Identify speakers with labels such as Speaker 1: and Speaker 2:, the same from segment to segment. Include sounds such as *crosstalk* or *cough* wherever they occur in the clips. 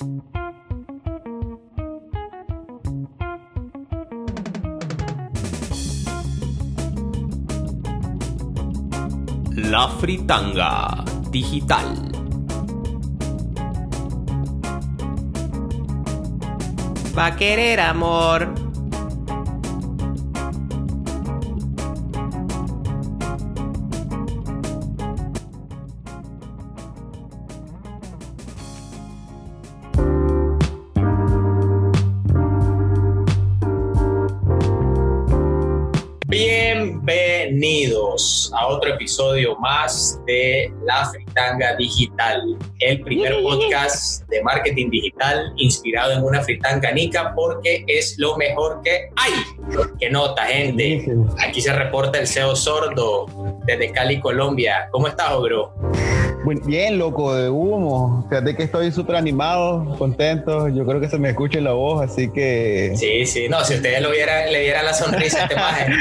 Speaker 1: La Fritanga Digital. Va a querer amor.
Speaker 2: Episodio más de La Fritanga Digital, el primer podcast de marketing digital inspirado en una fritanga nica porque es lo mejor que hay. ¿Qué nota, gente? Aquí se reporta el CEO Sordo desde Cali, Colombia. ¿Cómo estás, bro?
Speaker 3: Muy bien, loco, de humo. Fíjate que estoy súper animado, contento. Yo creo que se me escucha en la voz, así que.
Speaker 2: Sí, sí. No, si ustedes lo vieran, le vieran la sonrisa a este *laughs* maje.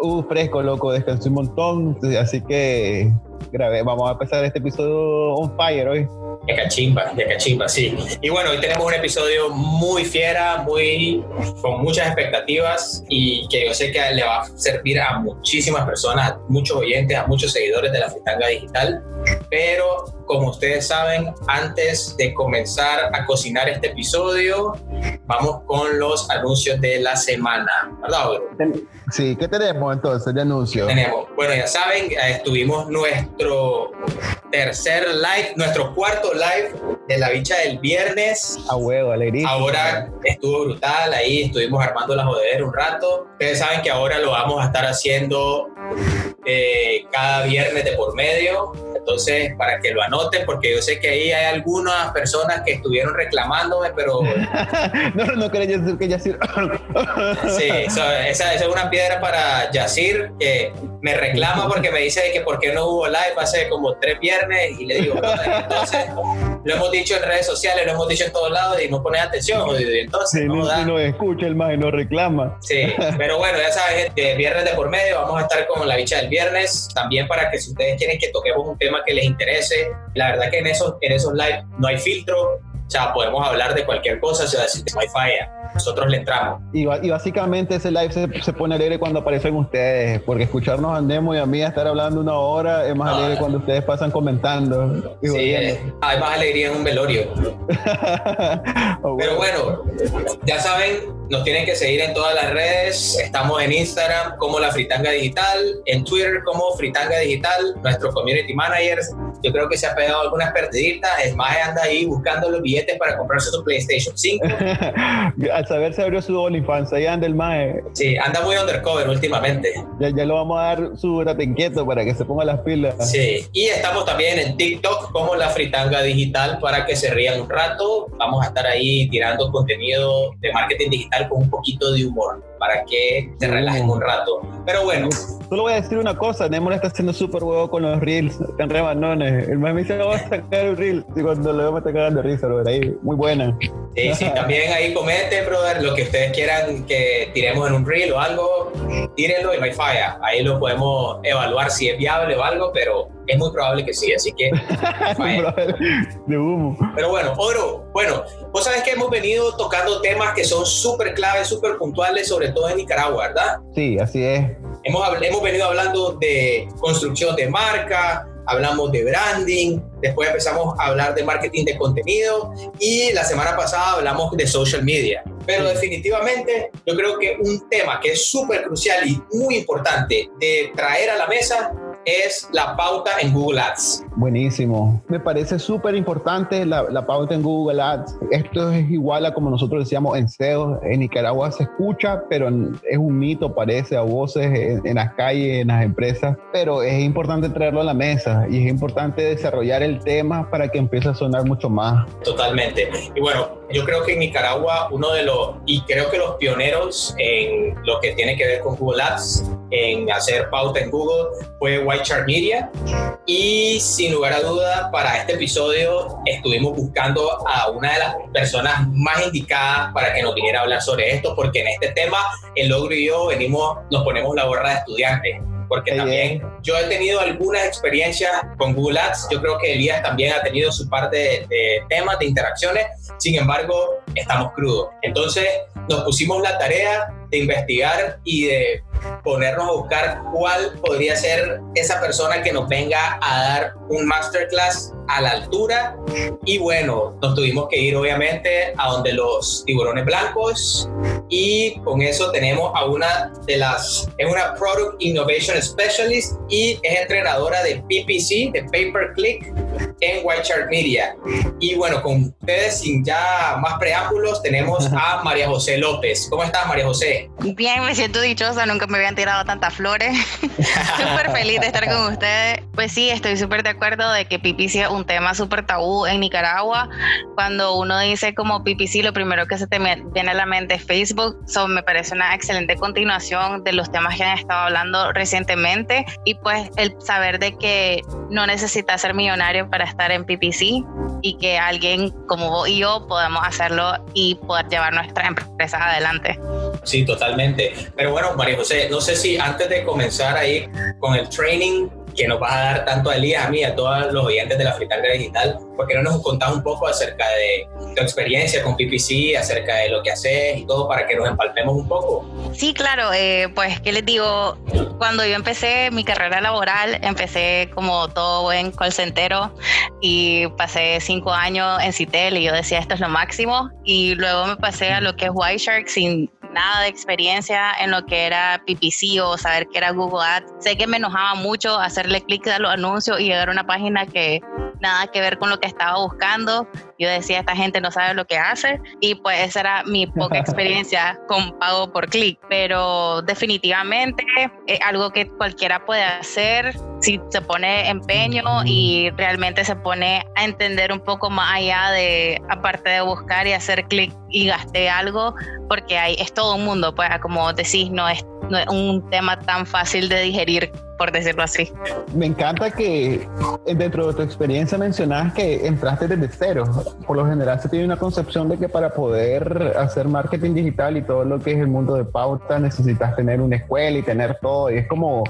Speaker 3: uh, fresco, loco, descansé un montón. Así que grabé. Vamos a empezar este episodio on fire hoy.
Speaker 2: De cachimba, de cachimba, sí. Y bueno, hoy tenemos un episodio muy fiera, muy con muchas expectativas y que yo sé que le va a servir a muchísimas personas, a muchos oyentes, a muchos seguidores de la Fritanga Digital. Pero como ustedes saben, antes de comenzar a cocinar este episodio, vamos con los anuncios de la semana, ¿verdad?
Speaker 3: Sí, ¿qué tenemos entonces de anuncio?
Speaker 2: Tenemos, bueno, ya saben, estuvimos nuestro tercer live, nuestro cuarto live de la bicha del viernes.
Speaker 3: A huevo, alegría.
Speaker 2: Ahora estuvo brutal, ahí estuvimos armando la jodedera un rato. Ustedes saben que ahora lo vamos a estar haciendo eh, cada viernes de por medio. Entonces, para que lo anoten, porque yo sé que ahí hay algunas personas que estuvieron reclamándome, pero... *laughs*
Speaker 3: no, no quería decir que Yacir...
Speaker 2: sí, esa, esa, es una piedra para Yacir, que me reclama porque me dice que por qué no hubo live hace como tres viernes, y le digo, entonces, lo hemos dicho en redes sociales, lo hemos dicho en todos lados, y no pones atención, y entonces...
Speaker 3: Sí,
Speaker 2: no,
Speaker 3: escucha el más y no reclama.
Speaker 2: Sí, pero bueno, ya sabes, viernes de por medio, vamos a estar con la bicha del viernes, también para que si ustedes quieren que toquemos un tema que les interese, la verdad que en esos, en esos live no hay filtro, o sea, podemos hablar de cualquier cosa, o sea, si no hay falla, nosotros le entramos.
Speaker 3: Y, y básicamente ese live se, se, pone alegre cuando aparecen ustedes, porque escucharnos a Nemo y a mí a estar hablando una hora es más alegre cuando ustedes pasan comentando.
Speaker 2: Sí, eh, hay más alegría en un velorio. *laughs* oh, Pero bueno, ya saben, nos tienen que seguir en todas las redes. Estamos en Instagram como La Fritanga Digital, en Twitter como Fritanga Digital, nuestro community manager. Yo creo que se ha pegado algunas perdiditas. Es más, anda ahí buscando los billetes para comprarse su PlayStation 5. *laughs*
Speaker 3: Al saber se abrió su OnlyFans, ahí anda el Mae.
Speaker 2: Sí, anda muy undercover últimamente.
Speaker 3: Ya, ya lo vamos a dar su date inquieto para que se ponga las pilas.
Speaker 2: Sí, y estamos también en TikTok como La Fritanga Digital para que se rían un rato. Vamos a estar ahí tirando contenido de marketing digital con un poquito de humor para que se relajen un rato. Pero bueno.
Speaker 3: Solo voy a decir una cosa, Nemo está haciendo súper huevo con los reels, están rebanones. El más me dice, vamos a sacar un reel. Y cuando lo veo me está cagando risa, brother, ahí, muy buena.
Speaker 2: Sí, sí, *laughs* también ahí comenten, brother, lo que ustedes quieran que tiremos en un reel o algo, tírenlo y no hay falla. Ahí lo podemos evaluar si es viable o algo, pero es muy probable que sí, así que... *laughs*
Speaker 3: de humo.
Speaker 2: Pero bueno, Oro, bueno, vos sabés que hemos venido tocando temas que son súper claves, súper puntuales, sobre todo en Nicaragua, ¿verdad?
Speaker 3: Sí, así es.
Speaker 2: Hemos, hemos venido hablando de construcción de marca, hablamos de branding, después empezamos a hablar de marketing de contenido y la semana pasada hablamos de social media. Pero definitivamente yo creo que un tema que es súper crucial y muy importante de traer a la mesa es la pauta en Google Ads.
Speaker 3: Buenísimo. Me parece súper importante la, la, pauta en Google Ads. Esto es igual a como nosotros decíamos en SEO. En Nicaragua se escucha, pero es un mito, parece, a voces en, en las calles, en las empresas. Pero es importante traerlo a la mesa y es importante desarrollar el tema para que empiece a sonar mucho más.
Speaker 2: Totalmente. Y bueno, yo creo que en Nicaragua uno de los, y creo que los pioneros en lo que tiene que ver con Google Ads, en hacer pauta en Google, fue White Chart Media. Y sin lugar a duda, para este episodio estuvimos buscando a una de las personas más indicadas para que nos viniera a hablar sobre esto, porque en este tema, el logro y yo venimos, nos ponemos la gorra de estudiante. porque también yo he tenido algunas experiencias con Google Ads, yo creo que Elías también ha tenido su parte de, de temas, de interacciones, sin embargo, estamos crudos. Entonces, nos pusimos la tarea de investigar y de ponernos a buscar cuál podría ser esa persona que nos venga a dar un masterclass a la altura y bueno, nos tuvimos que ir obviamente a donde los tiburones blancos y con eso tenemos a una de las, es una Product Innovation Specialist y es entrenadora de PPC, de Pay Per Click en White Shark Media. Y bueno, con ustedes sin ya más preámbulos tenemos *laughs* a María José López. ¿Cómo estás María José?
Speaker 4: Bien, me siento dichosa, nunca me habían tirado tantas flores. *laughs* súper feliz de estar con ustedes. Pues sí, estoy súper de acuerdo de que PPC es un tema súper tabú en Nicaragua. Cuando uno dice como PPC, lo primero que se te viene a la mente es Facebook. So, me parece una excelente continuación de los temas que han estado hablando recientemente. Y pues el saber de que no necesita ser millonario para estar en PPC y que alguien como vos y yo podamos hacerlo y poder llevar nuestra empresa adelante.
Speaker 2: Sí, totalmente. Pero bueno, María José, no sé si antes de comenzar ahí con el training que nos vas a dar tanto a Elías, a mí, a todos los oyentes de la Fritanga Digital, ¿por qué no nos contás un poco acerca de tu experiencia con PPC, acerca de lo que haces y todo para que nos empalpemos un poco?
Speaker 4: Sí, claro, eh, pues, ¿qué les digo? Cuando yo empecé mi carrera laboral, empecé como todo buen call y pasé cinco años en Citel y yo decía, esto es lo máximo. Y luego me pasé a lo que es White Shark sin nada de experiencia en lo que era PPC o saber que era Google Ads. Sé que me enojaba mucho hacerle clic a los anuncios y llegar a una página que nada que ver con lo que estaba buscando. Yo decía, esta gente no sabe lo que hace y pues esa era mi poca *laughs* experiencia con pago por clic, pero definitivamente es algo que cualquiera puede hacer si se pone empeño y realmente se pone a entender un poco más allá de, aparte de buscar y hacer clic y gasté algo, porque hay, es todo un mundo, pues como decís, no es, no es un tema tan fácil de digerir por decirlo así.
Speaker 3: Me encanta que dentro de tu experiencia mencionas que entraste desde cero. Por lo general se tiene una concepción de que para poder hacer marketing digital y todo lo que es el mundo de pauta necesitas tener una escuela y tener todo. Y es como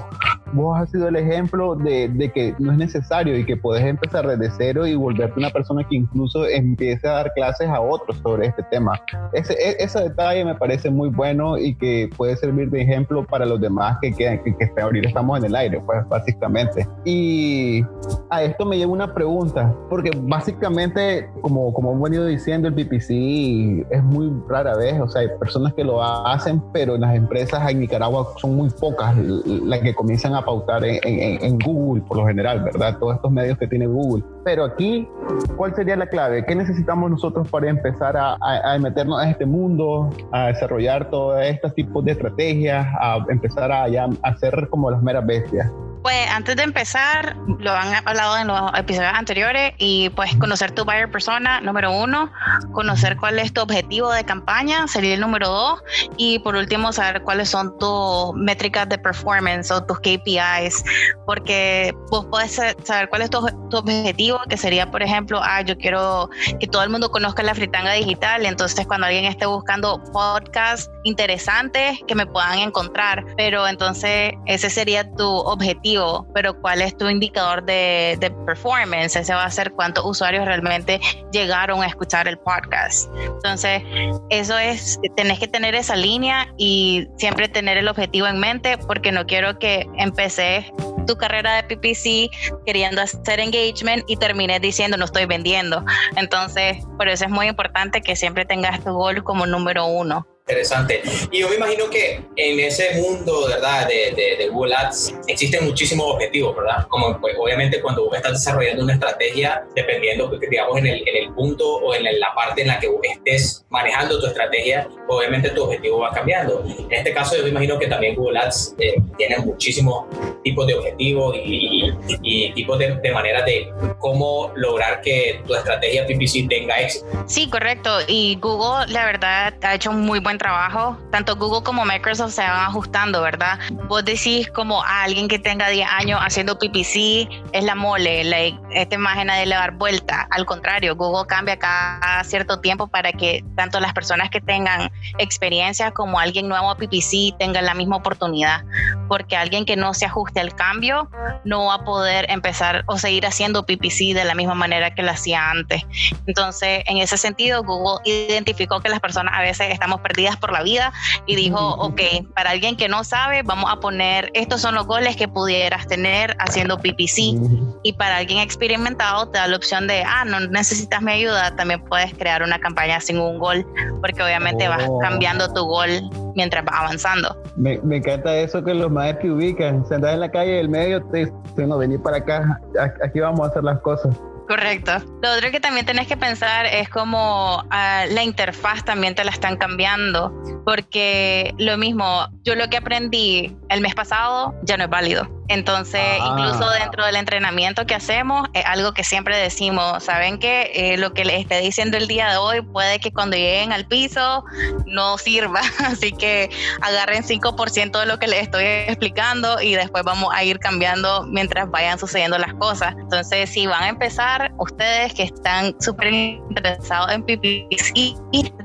Speaker 3: vos has sido el ejemplo de, de que no es necesario y que puedes empezar desde cero y volverte una persona que incluso empiece a dar clases a otros sobre este tema. Ese, e, ese detalle me parece muy bueno y que puede servir de ejemplo para los demás que, que, que, que ahorita estamos en el pues básicamente. Y a esto me lleva una pregunta, porque básicamente, como, como hemos venido diciendo, el PPC es muy rara vez, o sea, hay personas que lo hacen, pero en las empresas en Nicaragua son muy pocas las que comienzan a pautar en, en, Google, por lo general, ¿verdad? Todos estos medios que tiene Google. Pero aquí, ¿cuál sería la clave? ¿Qué necesitamos nosotros para empezar a, a, a meternos en este mundo, a desarrollar todos estos tipos de estrategias, a empezar a, ya, a hacer como las meras bestias?
Speaker 4: Pues antes de empezar, lo han hablado en los episodios anteriores y pues conocer tu buyer persona, número uno, conocer cuál es tu objetivo de campaña, sería el número dos, y por último saber cuáles son tus métricas de performance o tus KPIs, porque vos puedes saber cuál es tu, objetivo, que sería, por ejemplo, ah, yo quiero que todo el mundo conozca la fritanga digital, entonces cuando alguien esté buscando podcasts interesantes que me puedan encontrar, pero entonces ese sería tu objetivo pero ¿cuál es tu indicador de, performance? Ese va a ser cuántos usuarios realmente llegaron a escuchar el podcast. Entonces, eso es, tenés que tener esa línea y siempre tener el objetivo en mente porque no quiero que empecé tu carrera de PPC queriendo hacer engagement y termines diciendo no estoy vendiendo. Entonces, por eso es muy importante que siempre tengas tu gol como número uno.
Speaker 2: Interesante. Y yo me imagino que en ese mundo, ¿verdad? De, de, de, Google Ads existen muchísimos objetivos, ¿verdad? Como pues, obviamente cuando estás desarrollando una estrategia, dependiendo, pues, digamos, en el, en el punto o en la parte en la que estés manejando tu estrategia, obviamente tu objetivo va cambiando. En este caso, yo me imagino que también Google Ads eh, tiene muchísimos tipos de objetivos y, y, tipos de, de maneras de cómo lograr que tu estrategia PPC tenga éxito.
Speaker 4: Sí, correcto. Y Google, la verdad, ha hecho muy buen trabajo. Tanto Google como Microsoft se van ajustando, ¿verdad? Vos decís como a alguien que tenga 10 años haciendo PPC es la mole, like, esta imagen de dar vuelta. Al contrario, Google cambia cada cierto tiempo para que tanto las personas que tengan experiencia como alguien nuevo a PPC tengan la misma oportunidad. Porque alguien que no se ajuste al cambio no va a poder empezar o seguir haciendo PPC de la misma manera que lo hacía antes. Entonces, en ese sentido, Google identificó que las personas a veces estamos perdidas por la vida y dijo, ok, para alguien que no sabe, vamos a poner, estos son los goles que pudieras tener haciendo PPC. Y para alguien experimentado, te da la opción de, ah, no necesitas mi ayuda, también puedes crear una campaña sin un gol, porque obviamente vas oh. cambiando tu gol mientras vas avanzando.
Speaker 3: Me, encanta eso que los maestros te ubican, se andan en la calle del medio, te dicen, no, venir para acá, aquí vamos a hacer las cosas.
Speaker 4: Correcto. Lo otro que también tenés que pensar es como ah, la interfaz también te la están cambiando, porque lo mismo, yo lo que aprendí el mes pasado ya no es válido. Entonces, ah. incluso dentro del entrenamiento que hacemos, es algo que siempre decimos, saben que eh, lo que les esté diciendo el día de hoy puede que cuando lleguen al piso no sirva, *laughs* así que agarren 5% de lo que les estoy explicando y después vamos a ir cambiando mientras vayan sucediendo las cosas. Entonces, si van a empezar, ustedes que están súper interesados en PPC,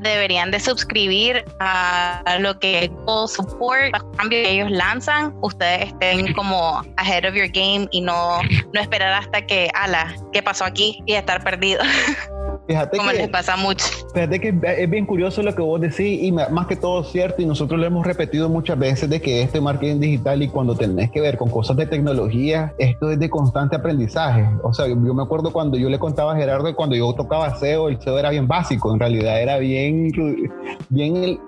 Speaker 4: deberían de suscribir a lo que Google Support, los cambios que ellos lanzan, ustedes estén como ahead of your game y no, no esperar hasta que, ala, ¿qué pasó aquí? Y estar perdido. *laughs* Fíjate Como les pasa mucho.
Speaker 3: Fíjate que es bien curioso lo que vos decís y más que todo cierto y nosotros lo hemos repetido muchas veces de que este marketing digital y cuando tenés que ver con cosas de tecnología, esto es de constante aprendizaje. O sea, yo me acuerdo cuando yo le contaba a Gerardo que cuando yo tocaba SEO, el SEO era bien básico, en realidad era bien, bien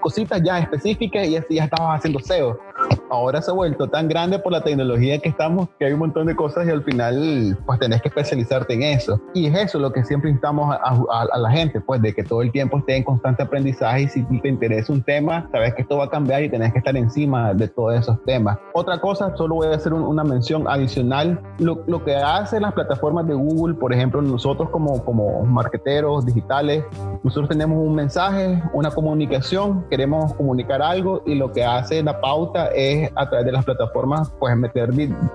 Speaker 3: cositas ya específicas y así ya estabas haciendo SEO ahora se ha vuelto tan grande por la tecnología que estamos que hay un montón de cosas y al final pues tenés que especializarte en eso. Y es eso lo que siempre instamos a, la gente, pues de que todo el tiempo esté en constante aprendizaje y si te interesa un tema, sabes que esto va a cambiar y tenés que estar encima de todos esos temas. Otra cosa, solo voy a hacer una mención adicional, lo, lo, que hacen las plataformas de Google, por ejemplo, nosotros como, como marqueteros digitales, nosotros tenemos un mensaje, una comunicación, queremos comunicar algo y lo que hace la pauta es a través de las plataformas, pues meter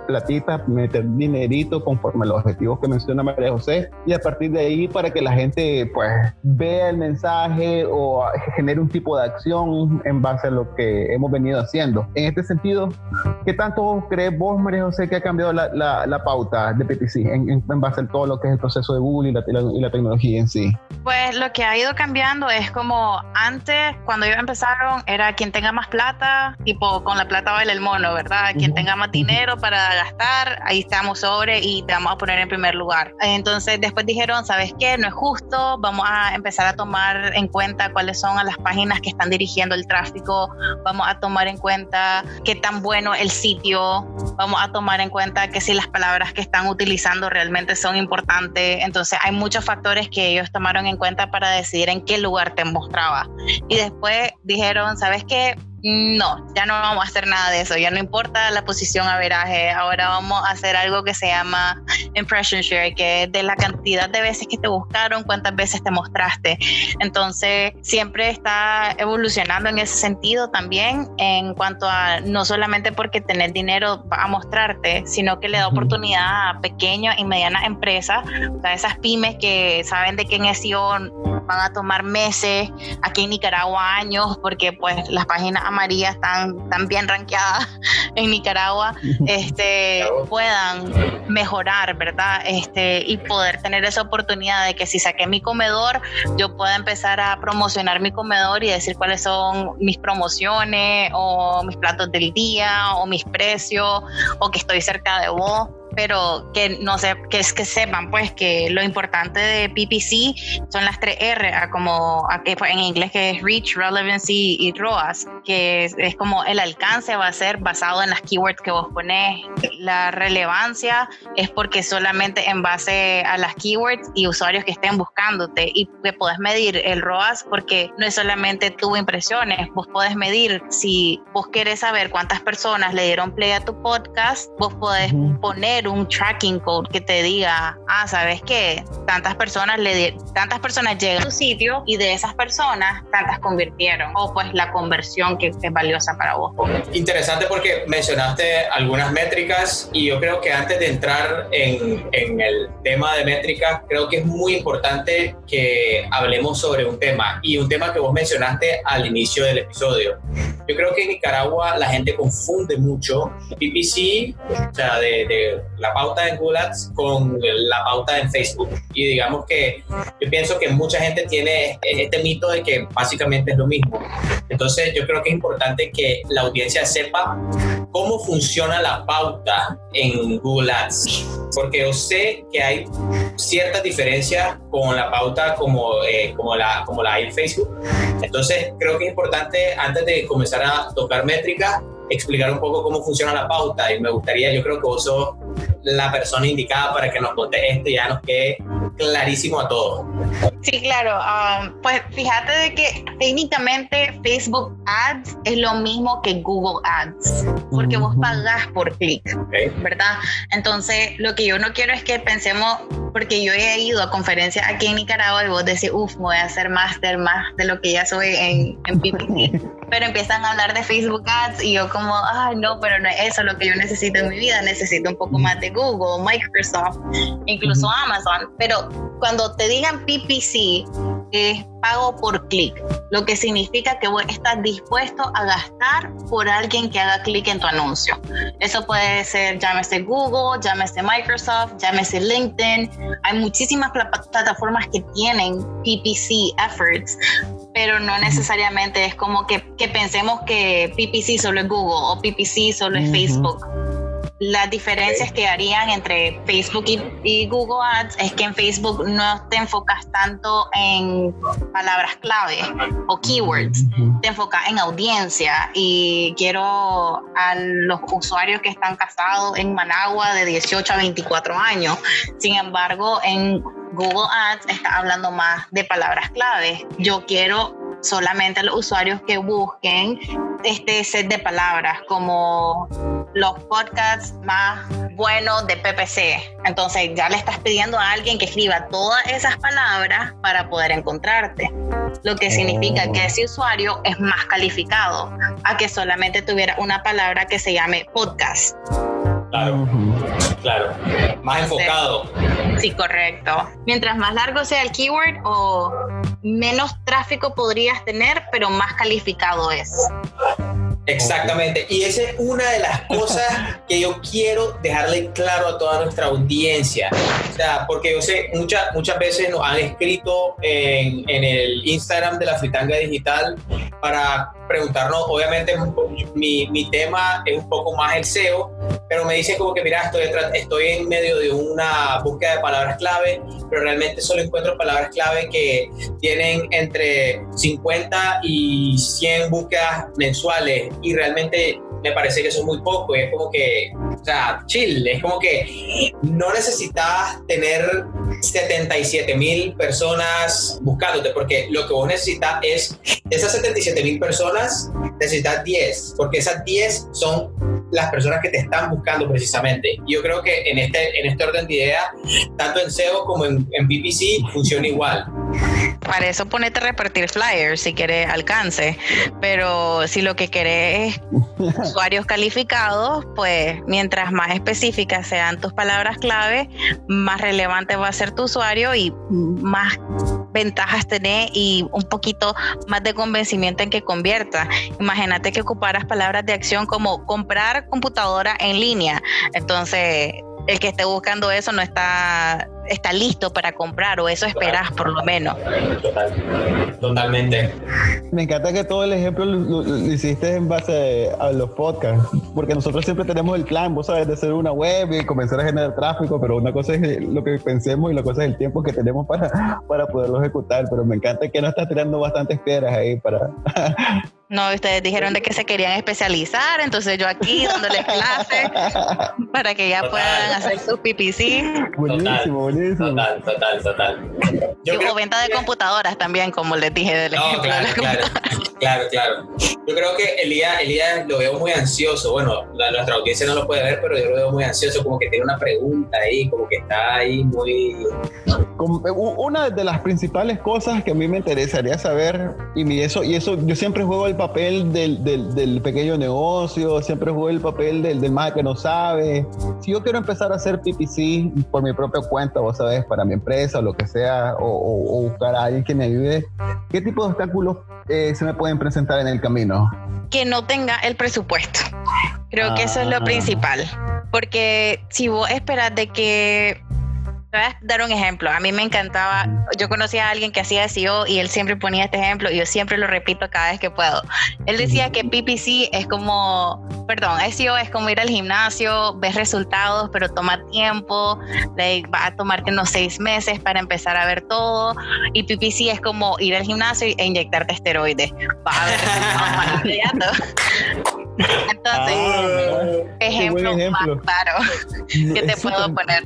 Speaker 3: platita, meter dinerito conforme a los objetivos que menciona María José y a partir de ahí para que la gente pues vea el mensaje o genere un tipo de acción en base a lo que hemos venido haciendo. En este sentido, ¿qué tanto crees vos, María José, que ha cambiado la, la, pauta de PTC en, en, base a todo lo que es el proceso de Google y la, y la tecnología en sí?
Speaker 4: Pues lo que ha ido cambiando es como antes, cuando ellos empezaron, era quien tenga más plata, tipo con la plata baila el mono, ¿verdad? Quien tenga más dinero para gastar, ahí estamos sobre y te vamos a poner en primer lugar. Entonces después dijeron, ¿sabes qué? No es justo, vamos a empezar a tomar en cuenta cuáles son las páginas que están dirigiendo el tráfico, vamos a tomar en cuenta qué tan bueno el sitio, vamos a tomar en cuenta que si las palabras que están utilizando realmente son importantes. Entonces hay muchos factores que ellos tomaron en cuenta para decidir en qué lugar te mostraba. Y después dijeron, ¿sabes qué? No, ya no vamos a hacer nada de eso, ya no importa la posición a veraje, ahora vamos a hacer algo que se llama impression share, que es de la cantidad de veces que te buscaron, cuántas veces te mostraste. Entonces, siempre está evolucionando en ese sentido también en cuanto a no solamente porque tener dinero a mostrarte, sino que le da oportunidad a pequeñas y medianas empresas, o sea, esas pymes que saben de que en SEO van a tomar meses, aquí en Nicaragua años, porque pues las páginas María están, tan bien rankeadas *laughs* en Nicaragua, *laughs* este, puedan mejorar, ¿verdad? Este, y poder tener esa oportunidad de que si saqué mi comedor, yo pueda empezar a promocionar mi comedor y decir cuáles son mis promociones o mis platos del día o mis precios o que estoy cerca de vos pero que no sé, que es que sepan pues que lo importante de PPC son las tres R, como en inglés que es Reach, Relevancy y ROAS, que es, como el alcance va a ser basado en las keywords que vos ponés. La relevancia es porque solamente en base a las keywords y usuarios que estén buscándote y que podés medir el ROAS porque no es solamente tu impresiones, vos podés medir si vos querés saber cuántas personas le dieron play a tu podcast, vos podés poner un tracking code que te diga, ah, sabes que tantas personas le tantas personas llegan a tu sitio y de esas personas tantas convirtieron o pues la conversión que es valiosa para vos.
Speaker 2: Interesante porque mencionaste algunas métricas y yo creo que antes de entrar en, en el tema de métricas, creo que es muy importante que hablemos sobre un tema y un tema que vos mencionaste al inicio del episodio. Yo creo que en Nicaragua la gente confunde mucho. PPC, o sea, de, la pauta en Google Ads con la pauta en Facebook. Y digamos que yo pienso que mucha gente tiene este mito de que básicamente es lo mismo. Entonces yo creo que es importante que la audiencia sepa cómo funciona la pauta en Google Ads, porque yo sé que hay ciertas diferencias con la pauta como, eh, como, la, como la hay en Facebook. Entonces creo que es importante antes de comenzar a tocar métricas, explicar un poco cómo funciona la pauta y me gustaría, yo creo que vos sos la persona indicada para que nos conte esto y ya nos quede clarísimo a todos.
Speaker 4: Sí, claro. Um, pues fíjate de que técnicamente Facebook Ads es lo mismo que Google Ads, porque vos pagás por clic, ¿verdad? Entonces, lo que yo no quiero es que pensemos, porque yo he ido a conferencias aquí en Nicaragua y vos decís, uff, voy a hacer máster más de lo que ya soy en, en PPC. *laughs* pero empiezan a hablar de Facebook Ads y yo como, ay, no, pero no es eso lo que yo necesito en mi vida, necesito un poco más de Google, Microsoft, incluso Amazon. Pero cuando te digan PPC, es pago por clic, lo que significa que estás dispuesto a gastar por alguien que haga clic en tu anuncio. Eso puede ser, llámese Google, llámese Microsoft, llámese LinkedIn. Hay muchísimas plataformas que tienen PPC efforts, pero no necesariamente es como que, que pensemos que PPC solo es Google o PPC solo es Facebook las diferencias que harían entre Facebook y, Google Ads es que en Facebook no te enfocas tanto en palabras clave o keywords, te enfocas en audiencia y quiero a los usuarios que están casados en Managua de 18 a 24 años. Sin embargo, en Google Ads está hablando más de palabras clave. Yo quiero solamente a los usuarios que busquen este set de palabras como los podcasts más buenos de PPC. Entonces ya le estás pidiendo a alguien que escriba todas esas palabras para poder encontrarte. Lo que significa que ese usuario es más calificado a que solamente tuviera una palabra que se llame podcast.
Speaker 2: Claro, claro. Más enfocado.
Speaker 4: Sí, correcto. Mientras más largo sea el keyword o menos tráfico podrías tener, pero más calificado es.
Speaker 2: Exactamente, y esa es una de las cosas *laughs* que yo quiero dejarle claro a toda nuestra audiencia. O sea, porque yo sé, muchas, muchas veces nos han escrito en, en el Instagram de la Fritanga Digital para preguntarnos, obviamente mi, mi, tema es un poco más el SEO, pero me dicen como que mira, estoy, estoy en medio de una búsqueda de palabras clave, pero realmente solo encuentro palabras clave que tienen entre 50 y 100 búsquedas mensuales y realmente me parece que es muy poco. es como que, o sea, chill. Es como que no necesitas tener 77 mil personas buscándote, porque lo que vos necesitas es, esas 77 mil personas, necesitas 10, porque esas 10 son las personas que te están buscando precisamente. Yo creo que en este, en este orden de idea, tanto en SEO como en, en PPC, funciona igual.
Speaker 4: Para eso ponete a repartir flyers si quieres alcance, pero si lo que querés es *laughs* usuarios calificados, pues mientras más específicas sean tus palabras clave, más relevante va a ser tu usuario y más ventajas tenés y un poquito más de convencimiento en que convierta. Imagínate que ocuparas palabras de acción como comprar computadora en línea. Entonces, el que esté buscando eso no está está listo para comprar o eso esperas por lo menos.
Speaker 2: totalmente.
Speaker 3: Me encanta que todo el ejemplo lo, hiciste en base a los podcasts, porque nosotros siempre tenemos el plan, vos sabes, de hacer una web y comenzar a generar tráfico, pero una cosa es lo que pensemos y la cosa es el tiempo que tenemos para, para poderlo ejecutar, pero me encanta que no estás tirando bastantes piedras ahí para...
Speaker 4: No, ustedes dijeron de que se querían especializar, entonces yo aquí dándoles *laughs* clases para que ya puedan hacer sus PPC.
Speaker 3: Buenísimo,
Speaker 2: Total, total, total.
Speaker 4: Yo y venta de computadoras también, como les dije del ejemplo.
Speaker 2: Claro, claro, claro, claro. Yo creo que Elías, Elías lo veo muy ansioso. Bueno, la, nuestra audiencia no lo puede ver, pero yo lo veo muy ansioso, como que tiene una pregunta ahí, como que está ahí muy...
Speaker 3: Una de las principales cosas que a mí me interesaría saber, y eso, y eso yo siempre juego el papel del, del, del pequeño negocio, siempre juego el papel del, del más que no sabe. Si yo quiero empezar a hacer PPC por mi propia cuenta, vos sabes, para mi empresa o lo que sea, o, buscar a alguien que me ayude, ¿qué tipo de obstáculos eh, se me pueden presentar en el camino?
Speaker 4: que no tenga el presupuesto. Creo que eso es lo
Speaker 3: Ah.
Speaker 4: principal. Porque si vos esperas de que te voy a dar un ejemplo. A mí me encantaba, yo conocí a alguien que hacía SEO y él siempre ponía este ejemplo y yo siempre lo repito cada vez que puedo. Él decía que PPC es como, perdón, SEO es como ir al gimnasio, ves resultados, pero toma tiempo, like, va a tomarte unos seis meses para empezar a ver todo. Y PPC es como ir al gimnasio e inyectarte esteroides. Vas a ver resultados. Entonces,
Speaker 3: Ah,
Speaker 4: ejemplo,
Speaker 3: buen
Speaker 4: más
Speaker 3: ejemplo.
Speaker 4: claro que te
Speaker 3: Es
Speaker 4: puedo poner.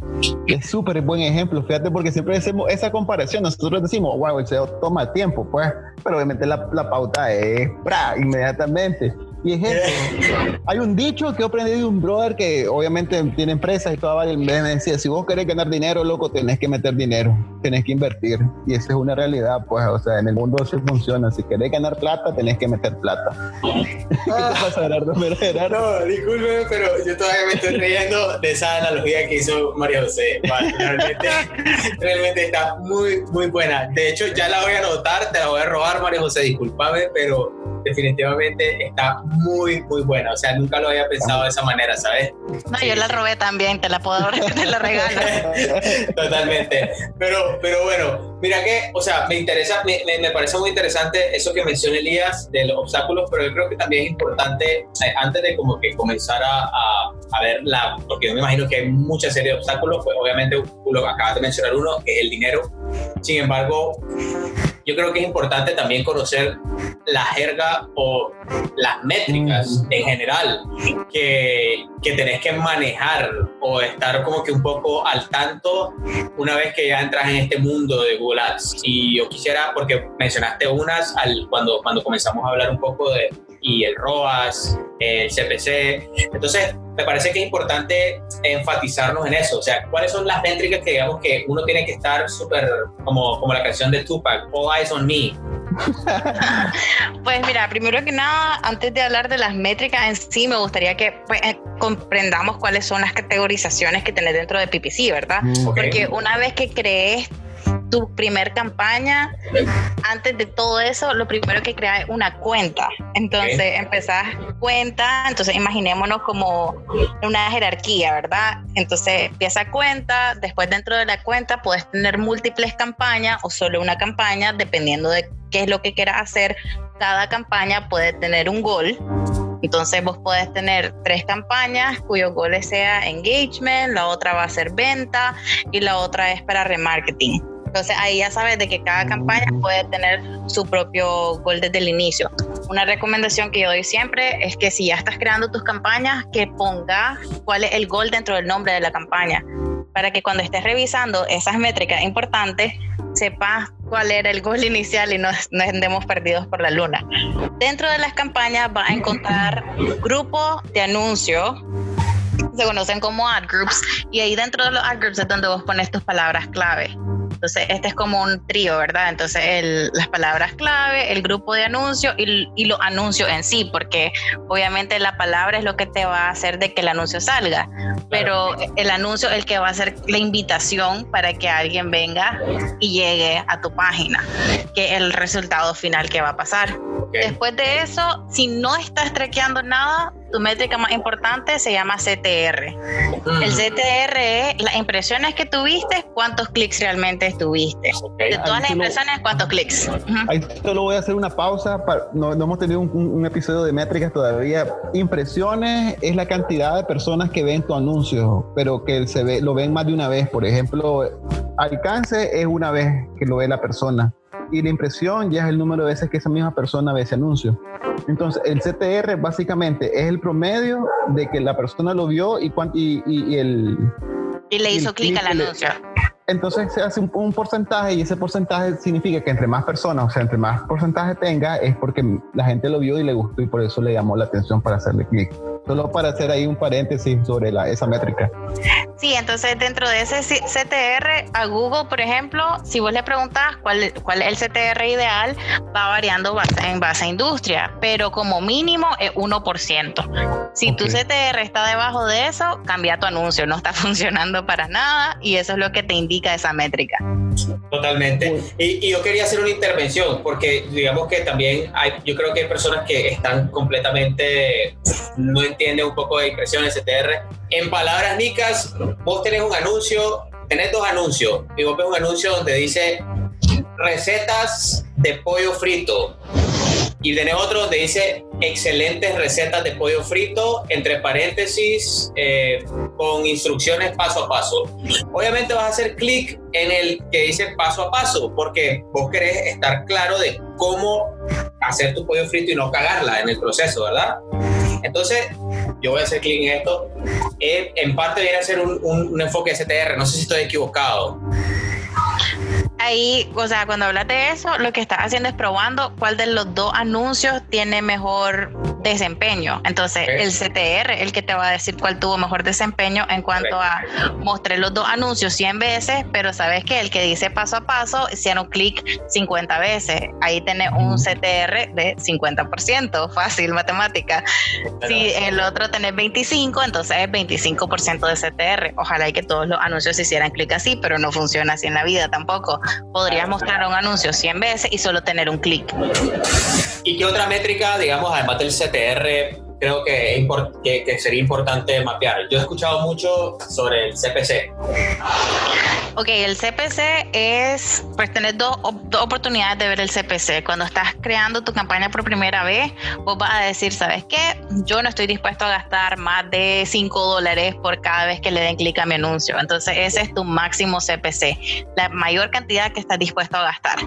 Speaker 3: Es súper buen ejemplo, fíjate, porque siempre hacemos esa comparación. Nosotros decimos, wow, el SEO toma tiempo, pues, pero obviamente la, la pauta es ¡pra! inmediatamente. Y es eso. *laughs* Hay un dicho que he aprendido de un brother que obviamente tiene empresas y toda vale. Me decía, si vos querés ganar dinero, loco, tenés que meter dinero, tenés que invertir. Y esa es una realidad, pues, o sea, en el mundo así funciona. Si querés ganar plata, tenés que meter plata. *laughs* ¿Qué te pasa, Gerardo? Gerardo.
Speaker 2: No, discúlpeme, pero yo todavía me estoy riendo de esa analogía que hizo María José. Vale, realmente, *laughs* realmente está muy, muy buena. De hecho, ya la voy a anotar, te la voy a robar, María José, discúlpame, pero definitivamente está muy, muy buena. O sea, nunca lo había pensado de esa manera, ¿sabes?
Speaker 4: No, yo la robé también, te la puedo, *laughs* te la regalo. *laughs*
Speaker 2: Totalmente. Pero, pero bueno, mira que, o sea, me interesa, me, me- me parece muy interesante eso que menciona Elías de los obstáculos, pero yo creo que también es importante, eh, antes de como que comenzar a, a, a ver la, porque yo me imagino que hay mucha serie de obstáculos, pues obviamente lo que acabas de mencionar uno, que es el dinero. Sin embargo, yo creo que es importante también conocer la jerga o las métricas en general que, que tenés que manejar o estar como que un poco al tanto una vez que ya entras en este mundo de Google Ads. Y yo quisiera, porque mencionaste unas al, cuando, cuando comenzamos a hablar un poco de y el ROAS, el CPC. Entonces, me parece que es importante enfatizarnos en eso. O sea, ¿cuáles son las métricas que digamos que uno tiene que estar súper, como, como la canción de Tupac, All Eyes on Me? *laughs*
Speaker 4: Pues mira, primero que nada, antes de hablar de las métricas en sí, me gustaría que pues, eh, comprendamos cuáles son las categorizaciones que tenés dentro de PPC, ¿verdad?
Speaker 3: Mm.
Speaker 4: Porque una vez que crees tu primer campaña, antes de todo eso, lo primero que creas es una cuenta. Entonces,
Speaker 2: Ok.
Speaker 4: empezás cuenta, entonces imaginémonos como una jerarquía, ¿verdad? Entonces, empieza cuenta, después dentro de la cuenta puedes tener múltiples campañas o solo una campaña, dependiendo de qué es lo que quieras hacer. Cada campaña puede tener un gol. Entonces vos podés tener tres campañas cuyos goles sea engagement, la otra va a ser venta y la otra es para remarketing. Entonces ahí ya sabes de que cada campaña puede tener su propio gol desde el inicio. Una recomendación que yo doy siempre es que si ya estás creando tus campañas, que pongas cuál es el gol dentro del nombre de la campaña, para que cuando estés revisando esas métricas importantes, sepas cuál era el gol inicial y no, no andemos perdidos por la luna. Dentro de las campañas vas a encontrar grupos de anuncios se conocen como ad groups y ahí dentro de los ad groups es donde vos pones tus palabras clave. Entonces, este es como un trío, ¿verdad? Entonces, el- las palabras clave, el grupo de anuncios y, y los anuncios en sí, porque obviamente la palabra es lo que te va a hacer de que el anuncio salga, pero el anuncio es el que va a ser la invitación para que alguien venga y llegue a tu página, que es el resultado final que va a pasar. Después de eso, si no estás traqueando nada, tu métrica más importante se llama CTR.
Speaker 2: Mm,
Speaker 4: El CTR es las impresiones que tuviste, cuántos clics realmente tuviste. De todas
Speaker 3: Ahí
Speaker 4: las
Speaker 3: lo-
Speaker 4: impresiones, cuántos clics.
Speaker 3: Ahí solo voy a hacer una pausa. para- no, no hemos tenido un, un- un episodio de métricas todavía. Impresiones es la cantidad de personas que ven tu anuncio, pero que se ve, lo ven más de una vez. Por ejemplo, alcance es una vez que lo ve la persona. Y la impresión ya es el número de veces que esa misma persona ve ese anuncio. Entonces, el CTR básicamente es el promedio de que la persona lo vio y, y, y- y el,
Speaker 4: Y le hizo clic al anuncio.
Speaker 3: Entonces se hace un, un porcentaje y ese porcentaje significa que entre más personas, o sea, entre más porcentaje tenga, es porque la gente lo vio y le gustó y por eso le llamó la atención para hacerle clic. Solo para hacer ahí un paréntesis sobre la, esa métrica.
Speaker 4: Sí, entonces dentro de ese CTR, a Google, por ejemplo, si vos le preguntas cuál, cuál es el CTR ideal, va variando base- en base a industria, pero como mínimo es 1%. Si tu. CTR está debajo de eso, cambia tu anuncio, no está *laughs* funcionando para nada y eso es lo que te indica esa métrica.
Speaker 2: Totalmente. Y, y, yo quería hacer una intervención porque digamos que también hay, yo creo que hay personas que están completamente, no entienden un poco de impresión CTR. En palabras nicas, vos tenés un anuncio, tenés dos anuncios y vos ves un anuncio donde dice recetas de pollo frito y tenés otro donde dice excelentes recetas de pollo frito, entre paréntesis, eh, con instrucciones paso a paso. Obviamente vas a hacer clic en el que dice paso a paso, porque vos querés estar claro de cómo hacer tu pollo frito y no cagarla en el proceso, ¿verdad? Entonces, yo voy a hacer clic en esto. Eh, en parte viene a ser un, un, un enfoque STR, no sé si estoy equivocado
Speaker 4: ahí, o sea, cuando hablas de eso, lo que estás haciendo es probando cuál de los dos anuncios tiene mejor desempeño. Entonces, el CTR, el que te va a decir cuál tuvo mejor desempeño en cuanto a mostré los dos anuncios 100 veces, pero sabes que el que dice paso a paso, hicieron clic 50 veces. Ahí tenés un CTR de 50%, *laughs* fácil matemática. si el otro tenés 25, entonces es 25% de CTR. Ojalá y que todos los anuncios hicieran clic así, pero no funciona así en la vida tampoco. Podrías mostrar un anuncio 100 veces y solo tener un clic.
Speaker 2: ¿Y qué otra métrica, digamos, además del CTR, creo que, que, sería importante mapear? Yo he escuchado mucho sobre el CPC.
Speaker 4: Ok, el CPC es, pues tener dos, dos, oportunidades de ver el CPC. Cuando estás creando tu campaña por primera vez, vos vas a decir, ¿sabes qué? Yo no estoy dispuesto a gastar más de 5 dólares por cada vez que le den clic a mi anuncio. Entonces ese es tu máximo CPC, la mayor cantidad que estás dispuesto a gastar.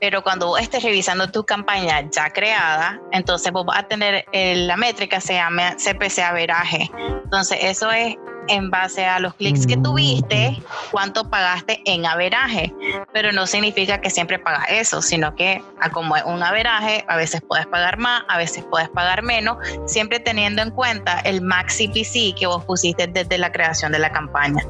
Speaker 4: Pero cuando vos estés revisando tu campaña ya creada, entonces vos vas a tener eh, la métrica, se llama CPC averaje. Entonces eso es en base a los clics que tuviste, cuánto pagaste en averaje. Pero no significa que siempre pagas eso, sino que a como es un averaje, a veces puedes pagar más, a veces puedes pagar menos, siempre teniendo en cuenta el max CPC que vos pusiste desde la creación de la campaña.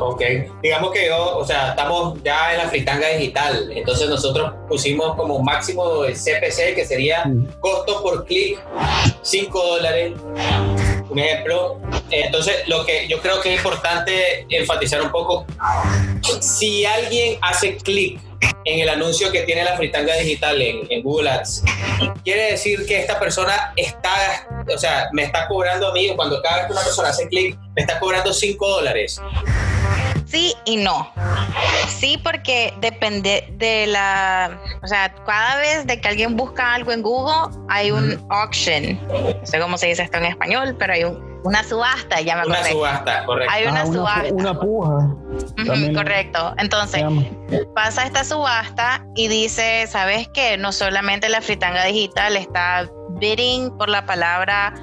Speaker 2: Ok, digamos que yo, o sea, estamos ya en la fritanga digital, entonces nosotros pusimos como máximo el CPC, que sería costo por clic, 5 dólares un ejemplo. Entonces, lo que yo creo que es importante enfatizar un poco, si alguien hace clic en el anuncio que tiene la fritanga digital en, Google Ads, quiere decir que esta persona está, o sea, me está cobrando a mí, cuando cada vez que una persona hace clic, me está cobrando 5 dólares.
Speaker 4: Sí y no. Sí, porque depende de la, o sea, cada vez de que alguien busca algo en Google, hay un auction. No sé cómo se dice esto en español, pero hay una subasta, ya me
Speaker 2: Una subasta, correcto.
Speaker 4: Hay una,
Speaker 3: Ah,
Speaker 4: subasta.
Speaker 3: Una puja.
Speaker 4: Correcto. Entonces, pasa esta subasta y dice, ¿sabes qué? No solamente la fritanga digital está bidding por la palabra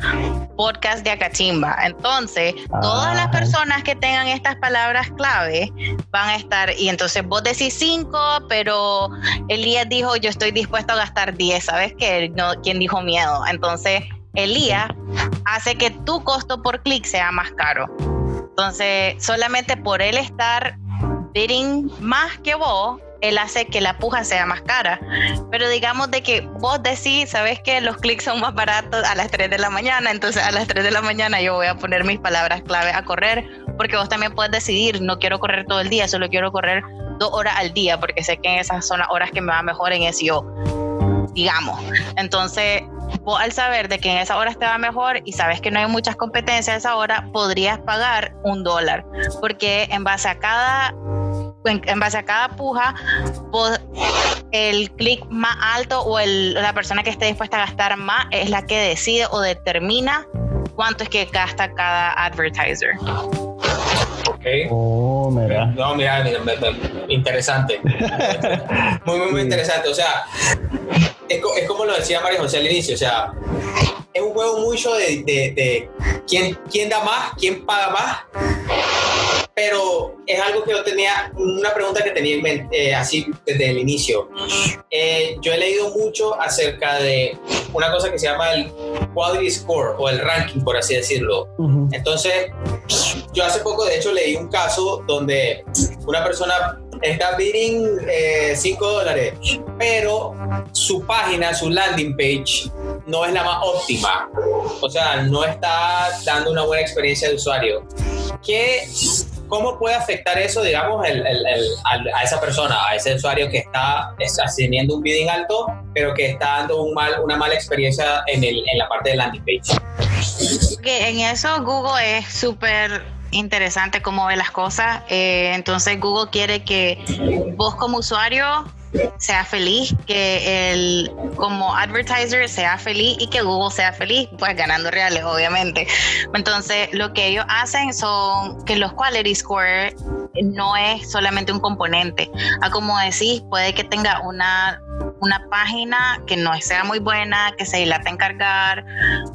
Speaker 4: podcast de Acachimba. Entonces, todas las
Speaker 3: Ah.
Speaker 4: personas que tengan estas palabras clave van a estar, y entonces vos decís cinco, pero Elías dijo, yo estoy dispuesto a gastar 10, ¿sabes qué? No, ¿Quién dijo miedo? Entonces, Elías hace que tu costo por clic sea más caro. Entonces, solamente por él estar bidding más que vos, él hace que la puja sea más cara. Pero digamos de que vos decís, sabes que los clics son más baratos a las 3 de la mañana, entonces a las 3 de la mañana yo voy a poner mis palabras clave a correr, porque vos también puedes decidir, no quiero correr todo el día, solo quiero correr dos horas al día, porque sé que esas son las horas que me va mejor en SEO, digamos. Entonces, vos al saber de que en esas horas te va mejor y sabes que no hay muchas competencias esa hora, podrías pagar un dólar, porque en base a cada en, base a cada puja, el clic más alto o el- la persona que esté dispuesta a gastar más es la que decide o determina cuánto es que gasta cada advertiser.
Speaker 2: Ok.
Speaker 3: Oh, mira.
Speaker 2: No, mira, mira, me- me- interesante. *laughs* muy, muy, muy
Speaker 3: Sí.
Speaker 2: interesante. O sea, es como lo decía María José al inicio, o sea, es un juego mucho de, de, de quién, quién da más, quién paga más, pero es algo que yo tenía, una pregunta que tenía en mente, eh, así desde el inicio. Eh, yo he leído mucho acerca de una cosa que se llama el Quality Score o el ranking, por así decirlo.
Speaker 3: Ujú.
Speaker 2: Entonces, yo hace poco, de hecho, leí un caso donde una persona está bidding 5 dólares, pero su página, su landing page, no es la más óptima. O sea, no está dando una buena experiencia de usuario. ¿Qué ¿cómo puede afectar eso, digamos, el, el, el, a esa persona, a ese usuario que está, teniendo un bidding alto, pero que está dando un mal, una mala experiencia en, el, en la parte de landing page?
Speaker 4: Que en eso Google es súper interesante cómo ve las cosas. Eh, entonces Google quiere que vos como usuario sea feliz, que el como advertiser sea feliz y que Google sea feliz, pues ganando reales, obviamente. Entonces, lo que ellos hacen son que los quality score no es solamente un componente. A como decís, puede que tenga una una página que no sea muy buena, que se dilata en cargar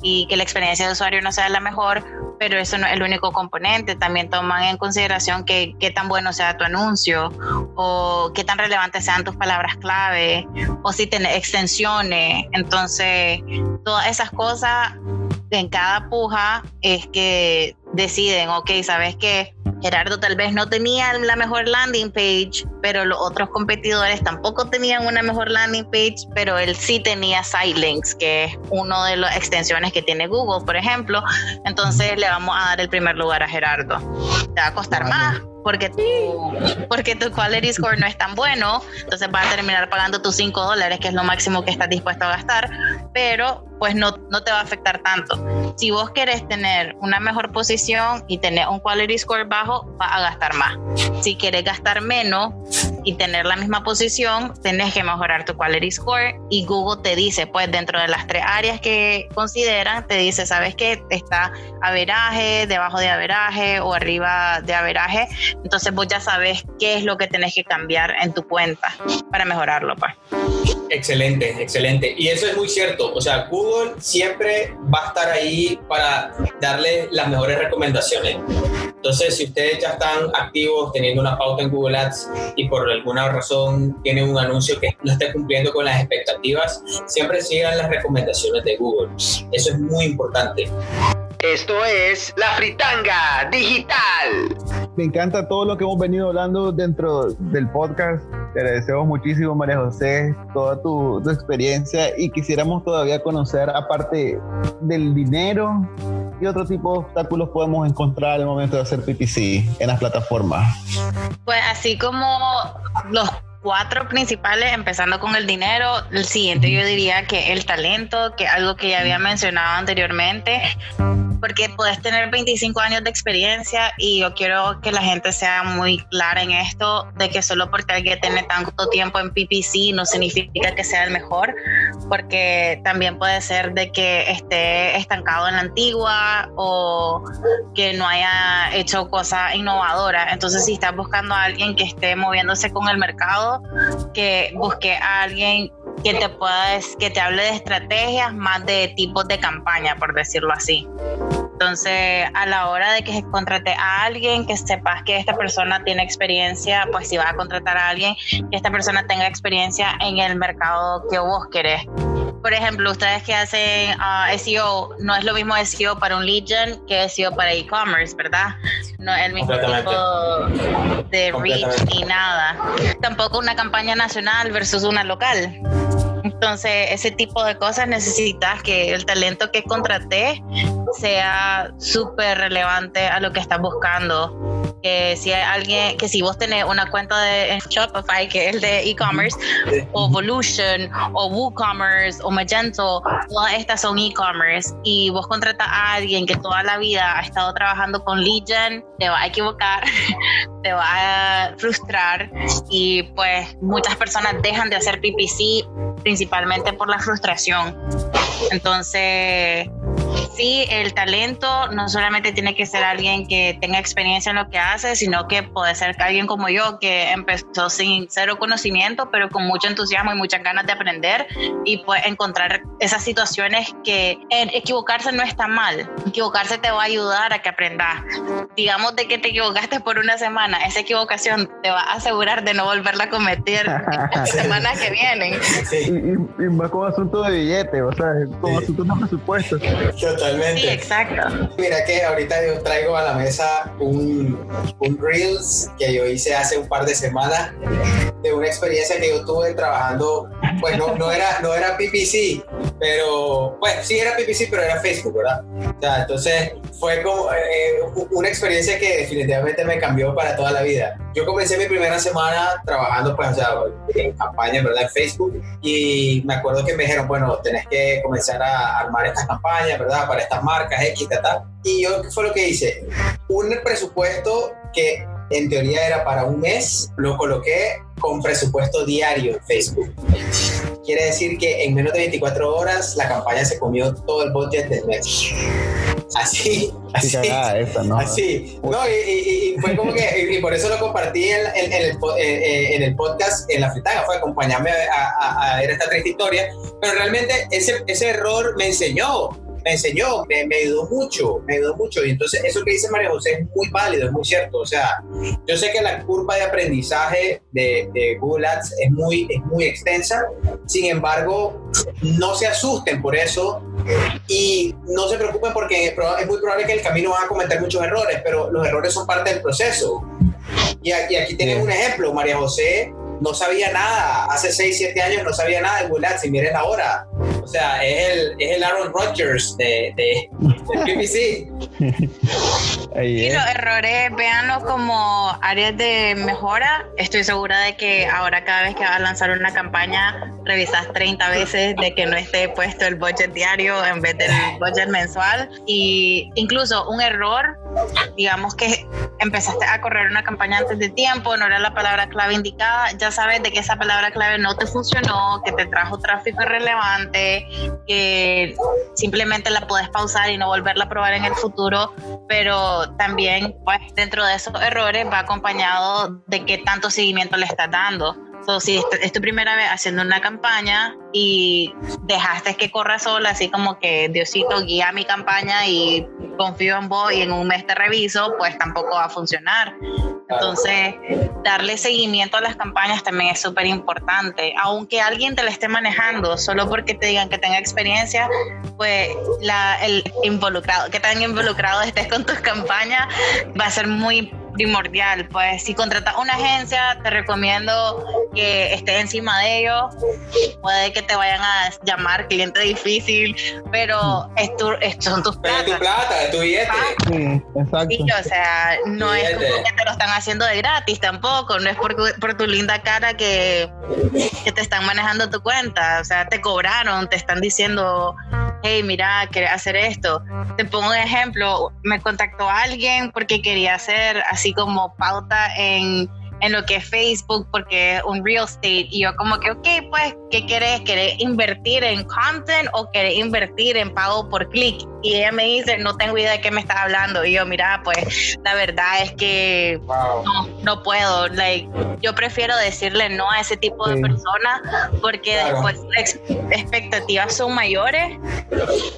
Speaker 4: y que la experiencia de usuario no sea la mejor, pero eso no es el único componente. También toman en consideración que, qué tan bueno sea tu anuncio o qué tan relevantes sean tus palabras clave o si tienes extensiones. Entonces, todas esas cosas en cada puja es que deciden, ok, sabes que Gerardo tal vez no tenía la mejor landing page, pero los otros competidores tampoco tenían una mejor landing page, pero él sí tenía Sidelinks, que es una de las extensiones que tiene Google, por ejemplo. Entonces le vamos a dar el primer lugar a Gerardo. Te va a costar más, porque tu, porque tu quality score no es tan bueno, entonces vas a terminar pagando tus 5 dólares, que es lo máximo que estás dispuesto a gastar, pero pues no, no te va a afectar tanto. Si vos querés tener una mejor posición y tener un quality score bajo, vas a gastar más. Si quieres gastar menos y tener la misma posición, tenés que mejorar tu quality score y Google te dice, pues dentro de las tres áreas que consideran, te dice, sabes que está averaje, debajo de averaje o arriba de averaje, entonces vos ya sabes qué es lo que tenés que cambiar en tu cuenta para mejorarlo. Pues.
Speaker 2: Excelente, excelente. Y eso es muy cierto. O sea, Google siempre va a estar ahí para darle las mejores recomendaciones. Entonces, si ustedes ya están activos teniendo una pauta en Google Ads y por alguna razón tienen un anuncio que no esté cumpliendo con las expectativas, siempre sigan las recomendaciones de Google. Eso es muy importante.
Speaker 5: Esto es La Fritanga Digital.
Speaker 3: Me encanta todo lo que hemos venido hablando dentro del podcast. Te agradecemos muchísimo, María José, toda tu, tu experiencia y quisiéramos todavía conocer, aparte del dinero, ¿qué otro tipo de obstáculos podemos encontrar al momento de hacer PPC en las plataformas?
Speaker 4: Pues así como los cuatro principales, empezando con el dinero. El siguiente yo diría que el talento, que algo que ya había mencionado anteriormente, porque puedes tener 25 años de experiencia y yo quiero que la gente sea muy clara en esto, de que solo porque alguien tiene tanto tiempo en PPC no significa que sea el mejor, porque también puede ser de que esté estancado en la antigua o que no haya hecho cosas innovadoras. Entonces, si estás buscando a alguien que esté moviéndose con el mercado, que busque a alguien que te pueda, que te hable de estrategias más de tipos de campaña, por decirlo así. Entonces, a la hora de que contrate a alguien, que sepas que esta persona tiene experiencia, pues si vas a contratar a alguien, que esta persona tenga experiencia en el mercado que vos querés. Por ejemplo, ustedes que hacen uh, SEO, no es lo mismo SEO para un lead gen que SEO para e-commerce, ¿verdad? No es el mismo tipo de reach ni nada. Tampoco una campaña nacional versus una local. Entonces, ese tipo de cosas necesitas que el talento que contraté sea súper relevante a lo que estás buscando. Que si hay alguien, que si vos tenés una cuenta de Shopify, que es de e-commerce, o Evolution, o WooCommerce, o Magento, todas estas son e-commerce, y vos contratas a alguien que toda la vida ha estado trabajando con Legion, te va a equivocar, *laughs* te va a frustrar, y pues muchas personas dejan de hacer PPC principalmente por la frustración. Entonces, sí, el talento no solamente tiene que ser alguien que tenga experiencia en lo que hace, sino que puede ser alguien como yo que empezó sin cero conocimiento, pero con mucho entusiasmo y muchas ganas de aprender y pues encontrar esas situaciones que equivocarse no está mal. Equivocarse te va a ayudar a que aprendas. Digamos de que te equivocaste por una semana, esa equivocación te va a asegurar de no volverla a cometer *laughs* las semanas que vienen.
Speaker 3: Y, y, más como asunto de billete, o sea, como asunto de presupuesto.
Speaker 2: Totalmente.
Speaker 4: Sí, exacto.
Speaker 2: Mira que ahorita yo traigo a la mesa un, un Reels que yo hice hace un par de semanas de una experiencia que yo tuve trabajando, pues no, no, era, no era PPC, pero, pues sí era PPC, pero era Facebook, ¿verdad? O sea, entonces fue como eh, una experiencia que definitivamente me cambió para toda la vida. Yo comencé mi primera semana trabajando, pues, o sea, en campaña, ¿verdad? En Facebook, y me acuerdo que me dijeron, bueno, tenés que comenzar a armar estas campañas, ¿verdad? Para estas marcas, X, tal, Y yo, ¿qué fue lo que hice? Un presupuesto que en teoría era para un mes, lo coloqué con presupuesto diario en Facebook. Quiere decir que en menos de 24 horas la campaña se comió todo el budget del mes. Así, así, ¿no? así. No, y, fue como que, y por eso lo compartí en, el, eh, eh, en el, podcast en la fritaga, fue acompañarme a, a, ver esta triste historia, pero realmente ese, ese error me enseñó, me enseñó, me, me, ayudó mucho, me ayudó mucho. Y entonces eso que dice María José es muy válido, es muy cierto. O sea, yo sé que la curva de aprendizaje de, de Google Ads es muy, es muy extensa, sin embargo, no se asusten por eso y no se preocupen porque es muy probable que el camino van a cometer muchos errores, pero los errores son parte del proceso. Y aquí, aquí tienen un ejemplo, María José no sabía nada, hace 6, 7 años no sabía nada de Google Ads y miren ahora, o sea, es el, es el Aaron Rodgers de, de, PPC.
Speaker 4: y *laughs* los errores, véanlos como áreas de mejora. Estoy segura de que ahora cada vez que vas a lanzar una campaña, revisas 30 veces de que no esté puesto el budget diario en vez del budget mensual. Y incluso un error, digamos que empezaste a correr una campaña antes de tiempo, no era la palabra clave indicada, ya sabes de que esa palabra clave no te funcionó, que te trajo tráfico irrelevante, que simplemente la puedes pausar y no volverla a probar en el futuro, pero también pues dentro de esos errores va acompañado de qué tanto seguimiento le estás dando. So, si es tu primera vez haciendo una campaña y dejaste que corra sola, así como que Diosito guía mi campaña y confío en vos y en un mes te reviso, pues tampoco va a funcionar. Entonces, darle seguimiento a las campañas también es súper importante. Aunque alguien te la esté manejando, solo porque te digan que tenga experiencia, pues la, el involucrado, que tan involucrado estés con tus campañas, va a ser muy primordial. Pues si contratas una agencia, te recomiendo que estés encima de ellos. Puede que te vayan a llamar cliente difícil, pero es tu, son tus
Speaker 2: plata. Es tu plata, es tu billete.
Speaker 3: Sí, exacto.
Speaker 4: o sea, no es como que te lo están haciendo de gratis tampoco, no es por, por tu linda cara que, que te están manejando tu cuenta. O sea, te cobraron, te están diciendo hey, mira, querés hacer esto. Te pongo un ejemplo, me contactó alguien porque quería hacer así como pauta en en lo que es Facebook porque es un real estate y yo como que, ok, pues, ¿qué querés? ¿Querés invertir en content o querés invertir en pago por clic? Y ella me dice, no tengo idea de qué me estás hablando. Y yo, mira, pues la verdad es que no, no, puedo. Like, yo prefiero decirle no a ese tipo de personas porque después las expectativas son mayores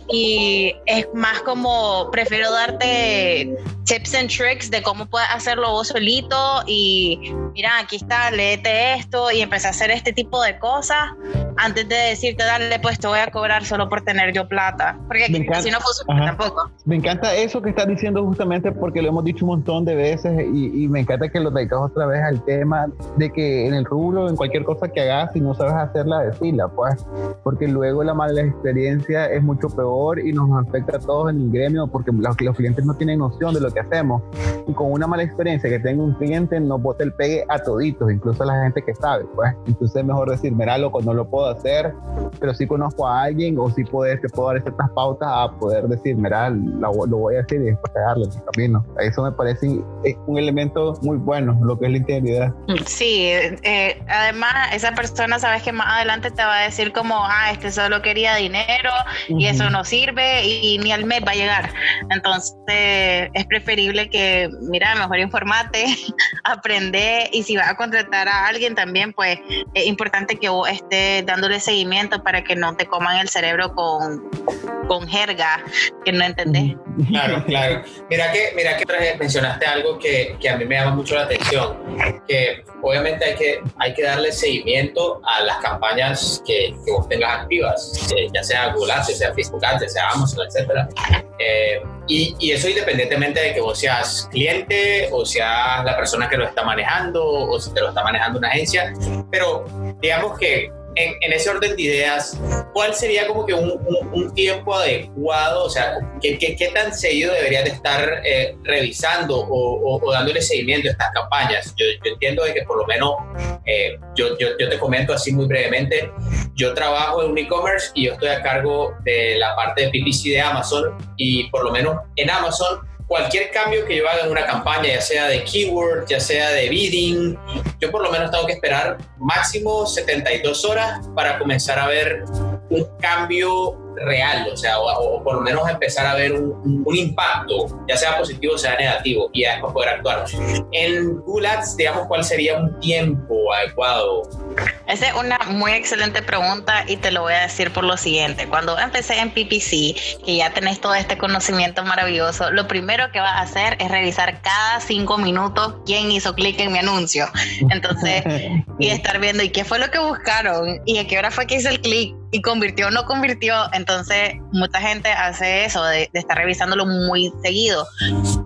Speaker 4: y es más como prefiero darte tips and tricks de cómo puedes hacerlo vos solito y mira, aquí está, léete esto y empecé a hacer este tipo de cosas antes de decirte, dale, pues te voy a cobrar solo por tener yo plata. Porque si no funciona tampoco.
Speaker 3: Me encanta eso que estás diciendo justamente porque lo hemos dicho un montón de veces y, me encanta que lo traigas otra vez al tema de que en el rubro, en cualquier cosa que hagas, si no sabes hacerla, decirla, pues, porque luego la mala experiencia es mucho peor y nos afecta a todos en el gremio porque los, los clientes no tienen noción de lo que hacemos. Y con una mala experiencia que tenga un cliente, no bote el pegue a toditos, incluso a la gente que sabe, pues. Entonces es mejor decir, mira, loco, no lo puedo hacer, pero si conozco a alguien o si puedo, te puedo dar ciertas pautas a poder decir, mira, lo, voy a hacer y después pegarle en el camino. Eso me parece un elemento muy bueno, lo que es la integridad.
Speaker 4: Sí, eh, además esa persona, sabes que más adelante te va a decir como, ah, este solo quería dinero y eso no sirve y, ni al mes va a llegar. Entonces es preferible que, mira, mejor informate, *laughs* y si vas a contratar a alguien también, pues es importante que vos estés dándole seguimiento para que no te coman el cerebro con, con jerga que no entendés.
Speaker 2: Claro, claro. Mira que, mira que mencionaste algo que, que a mí me llama mucho la atención, que obviamente hay que, hay que darle seguimiento a las campañas que, que vos tengas activas, eh, ya sea Google Ads, ya sea Facebook Ads, ya sea Amazon, etcétera. Eh, y, y, eso independientemente de que vos seas cliente o seas la persona que lo está manejando o si te lo está manejando una agencia, pero digamos que en, ese orden de ideas, ¿cuál sería como que un, un, tiempo adecuado? O sea, ¿qué, qué, tan seguido deberías de estar eh, revisando o, o, dándole seguimiento a estas campañas? Yo, yo entiendo de que por lo menos, eh, yo, yo, yo, te comento así muy brevemente, yo trabajo en un e-commerce y yo estoy a cargo de la parte de PPC de Amazon y por lo menos en Amazon cualquier cambio que yo haga en una campaña, ya sea de keyword, ya sea de bidding, yo por lo menos tengo que esperar máximo 72 horas para comenzar a ver un cambio real, o sea, o, por lo menos empezar a ver un, impacto, ya sea positivo o sea negativo, y después poder actuar. En Google Ads, digamos, ¿cuál sería un tiempo adecuado?
Speaker 4: Esa es una muy excelente pregunta y te lo voy a decir por lo siguiente. Cuando empecé en PPC, que ya tenés todo este conocimiento maravilloso, lo primero que vas a hacer es revisar cada cinco minutos quién hizo clic en mi anuncio. Entonces, *laughs* y estar viendo y qué fue lo que buscaron y a qué hora fue que hice el clic y convirtió o no convirtió. Entonces, mucha gente hace eso, de, estar revisándolo muy seguido.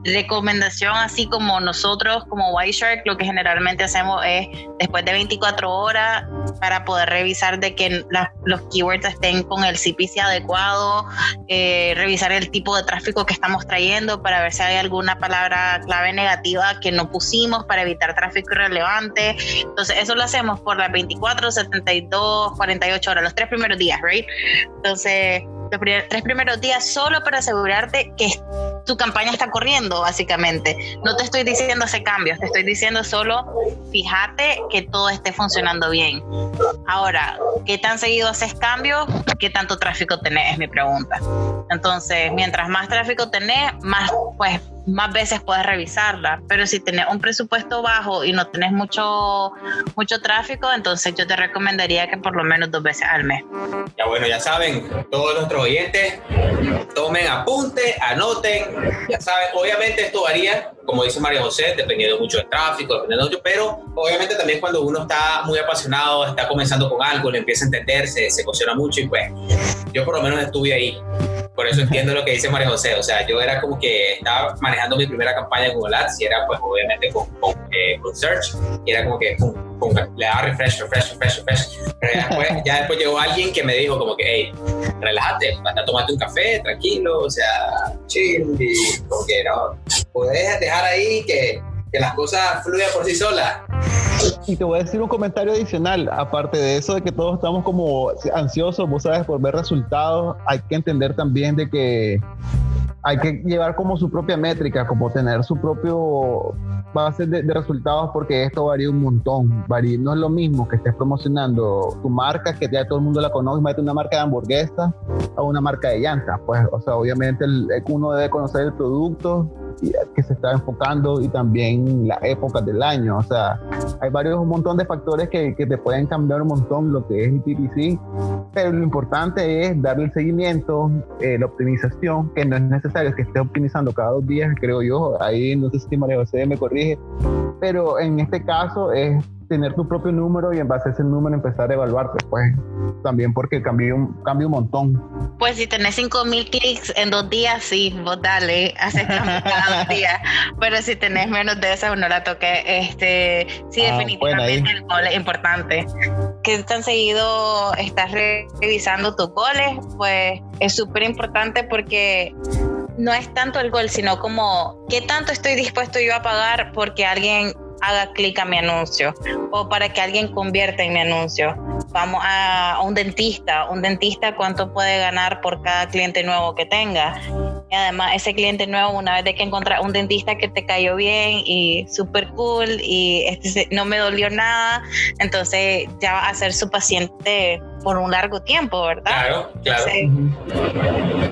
Speaker 4: Recomendación, así como nosotros, como White Shark, lo que generalmente hacemos es después de 24 horas para poder revisar de que los keywords estén con el CPC adecuado, eh, revisar el tipo de tráfico que estamos trayendo para ver si hay alguna palabra clave negativa que no pusimos para evitar tráfico irrelevante. Entonces, eso lo hacemos por las 24, 72, 48 horas, los tres primeros días, right? Entonces, care los tres primeros días solo para asegurarte que tu campaña está corriendo, básicamente. No te estoy diciendo hacer cambios, te estoy diciendo solo fíjate que todo esté funcionando bien. Ahora, ¿qué tan seguido haces cambios? ¿Qué tanto tráfico tenés? Es mi pregunta. Entonces, mientras más tráfico tenés, más pues más veces puedes revisarla, pero si tenés un presupuesto bajo y no tenés mucho, mucho tráfico, entonces yo te recomendaría que por lo menos dos veces al mes.
Speaker 2: Ya bueno, ya saben, todos oyentes, tomen apunte, anoten, ya saben, obviamente esto varía, como dice María José, dependiendo mucho del tráfico, dependiendo mucho, pero obviamente también cuando uno está muy apasionado, está comenzando con algo, le empieza a entenderse, se emociona mucho y pues yo por lo menos estuve ahí por eso entiendo lo que dice María José. O sea, yo era como que estaba manejando mi primera campaña en Google Ads y era pues obviamente con, con, eh, Search y era como que le daba refresh, refresh, refresh, refresh. Pero después, ya después llegó alguien que me dijo como que, hey, relájate, anda a tomarte un café, tranquilo, o sea, chill y como que no, puedes dejar ahí que, que las cosas fluyan por sí solas.
Speaker 3: Y te voy a decir un comentario adicional, aparte de eso de que todos estamos como ansiosos, vos sabes, por ver resultados, hay que entender también de que hay que llevar como su propia métrica, como tener su propio base de, resultados, porque esto varía un montón. Varía, no es lo mismo que estés promocionando tu marca, que ya todo el mundo la conoce, mete una marca de hamburguesa a una marca de llanta. Pues, o sea, obviamente uno debe conocer el producto, que se está enfocando y también las épocas del año. O sea, hay varios, un montón de factores que, que te pueden cambiar un montón lo que es el PPC, pero lo importante es darle el seguimiento, eh, la optimización, que no es necesario que esté optimizando cada dos días, creo yo. Ahí no sé si María José me corrige, pero en este caso es tener tu propio número y en base a ese número empezar a evaluarte, pues también porque cambió un, un montón.
Speaker 4: Pues si tenés 5000 clics en dos días, sí, vos dale, haces cada dos días. *laughs* Pero si tenés menos de eso, no la toque. Este, sí, ah, definitivamente el gol es importante. Que tan seguido estás revisando tus goles, pues es súper importante porque no es tanto el gol, sino como qué tanto estoy dispuesto yo a pagar porque alguien haga clic a mi anuncio o para que alguien convierta en mi anuncio. Vamos a, un dentista, un dentista cuánto puede ganar por cada cliente nuevo que tenga. Y además ese cliente nuevo, una vez que encontrar un dentista que te cayó bien y súper cool y este no me dolió nada, entonces ya va a ser su paciente por un largo tiempo, ¿verdad?
Speaker 2: Claro, claro.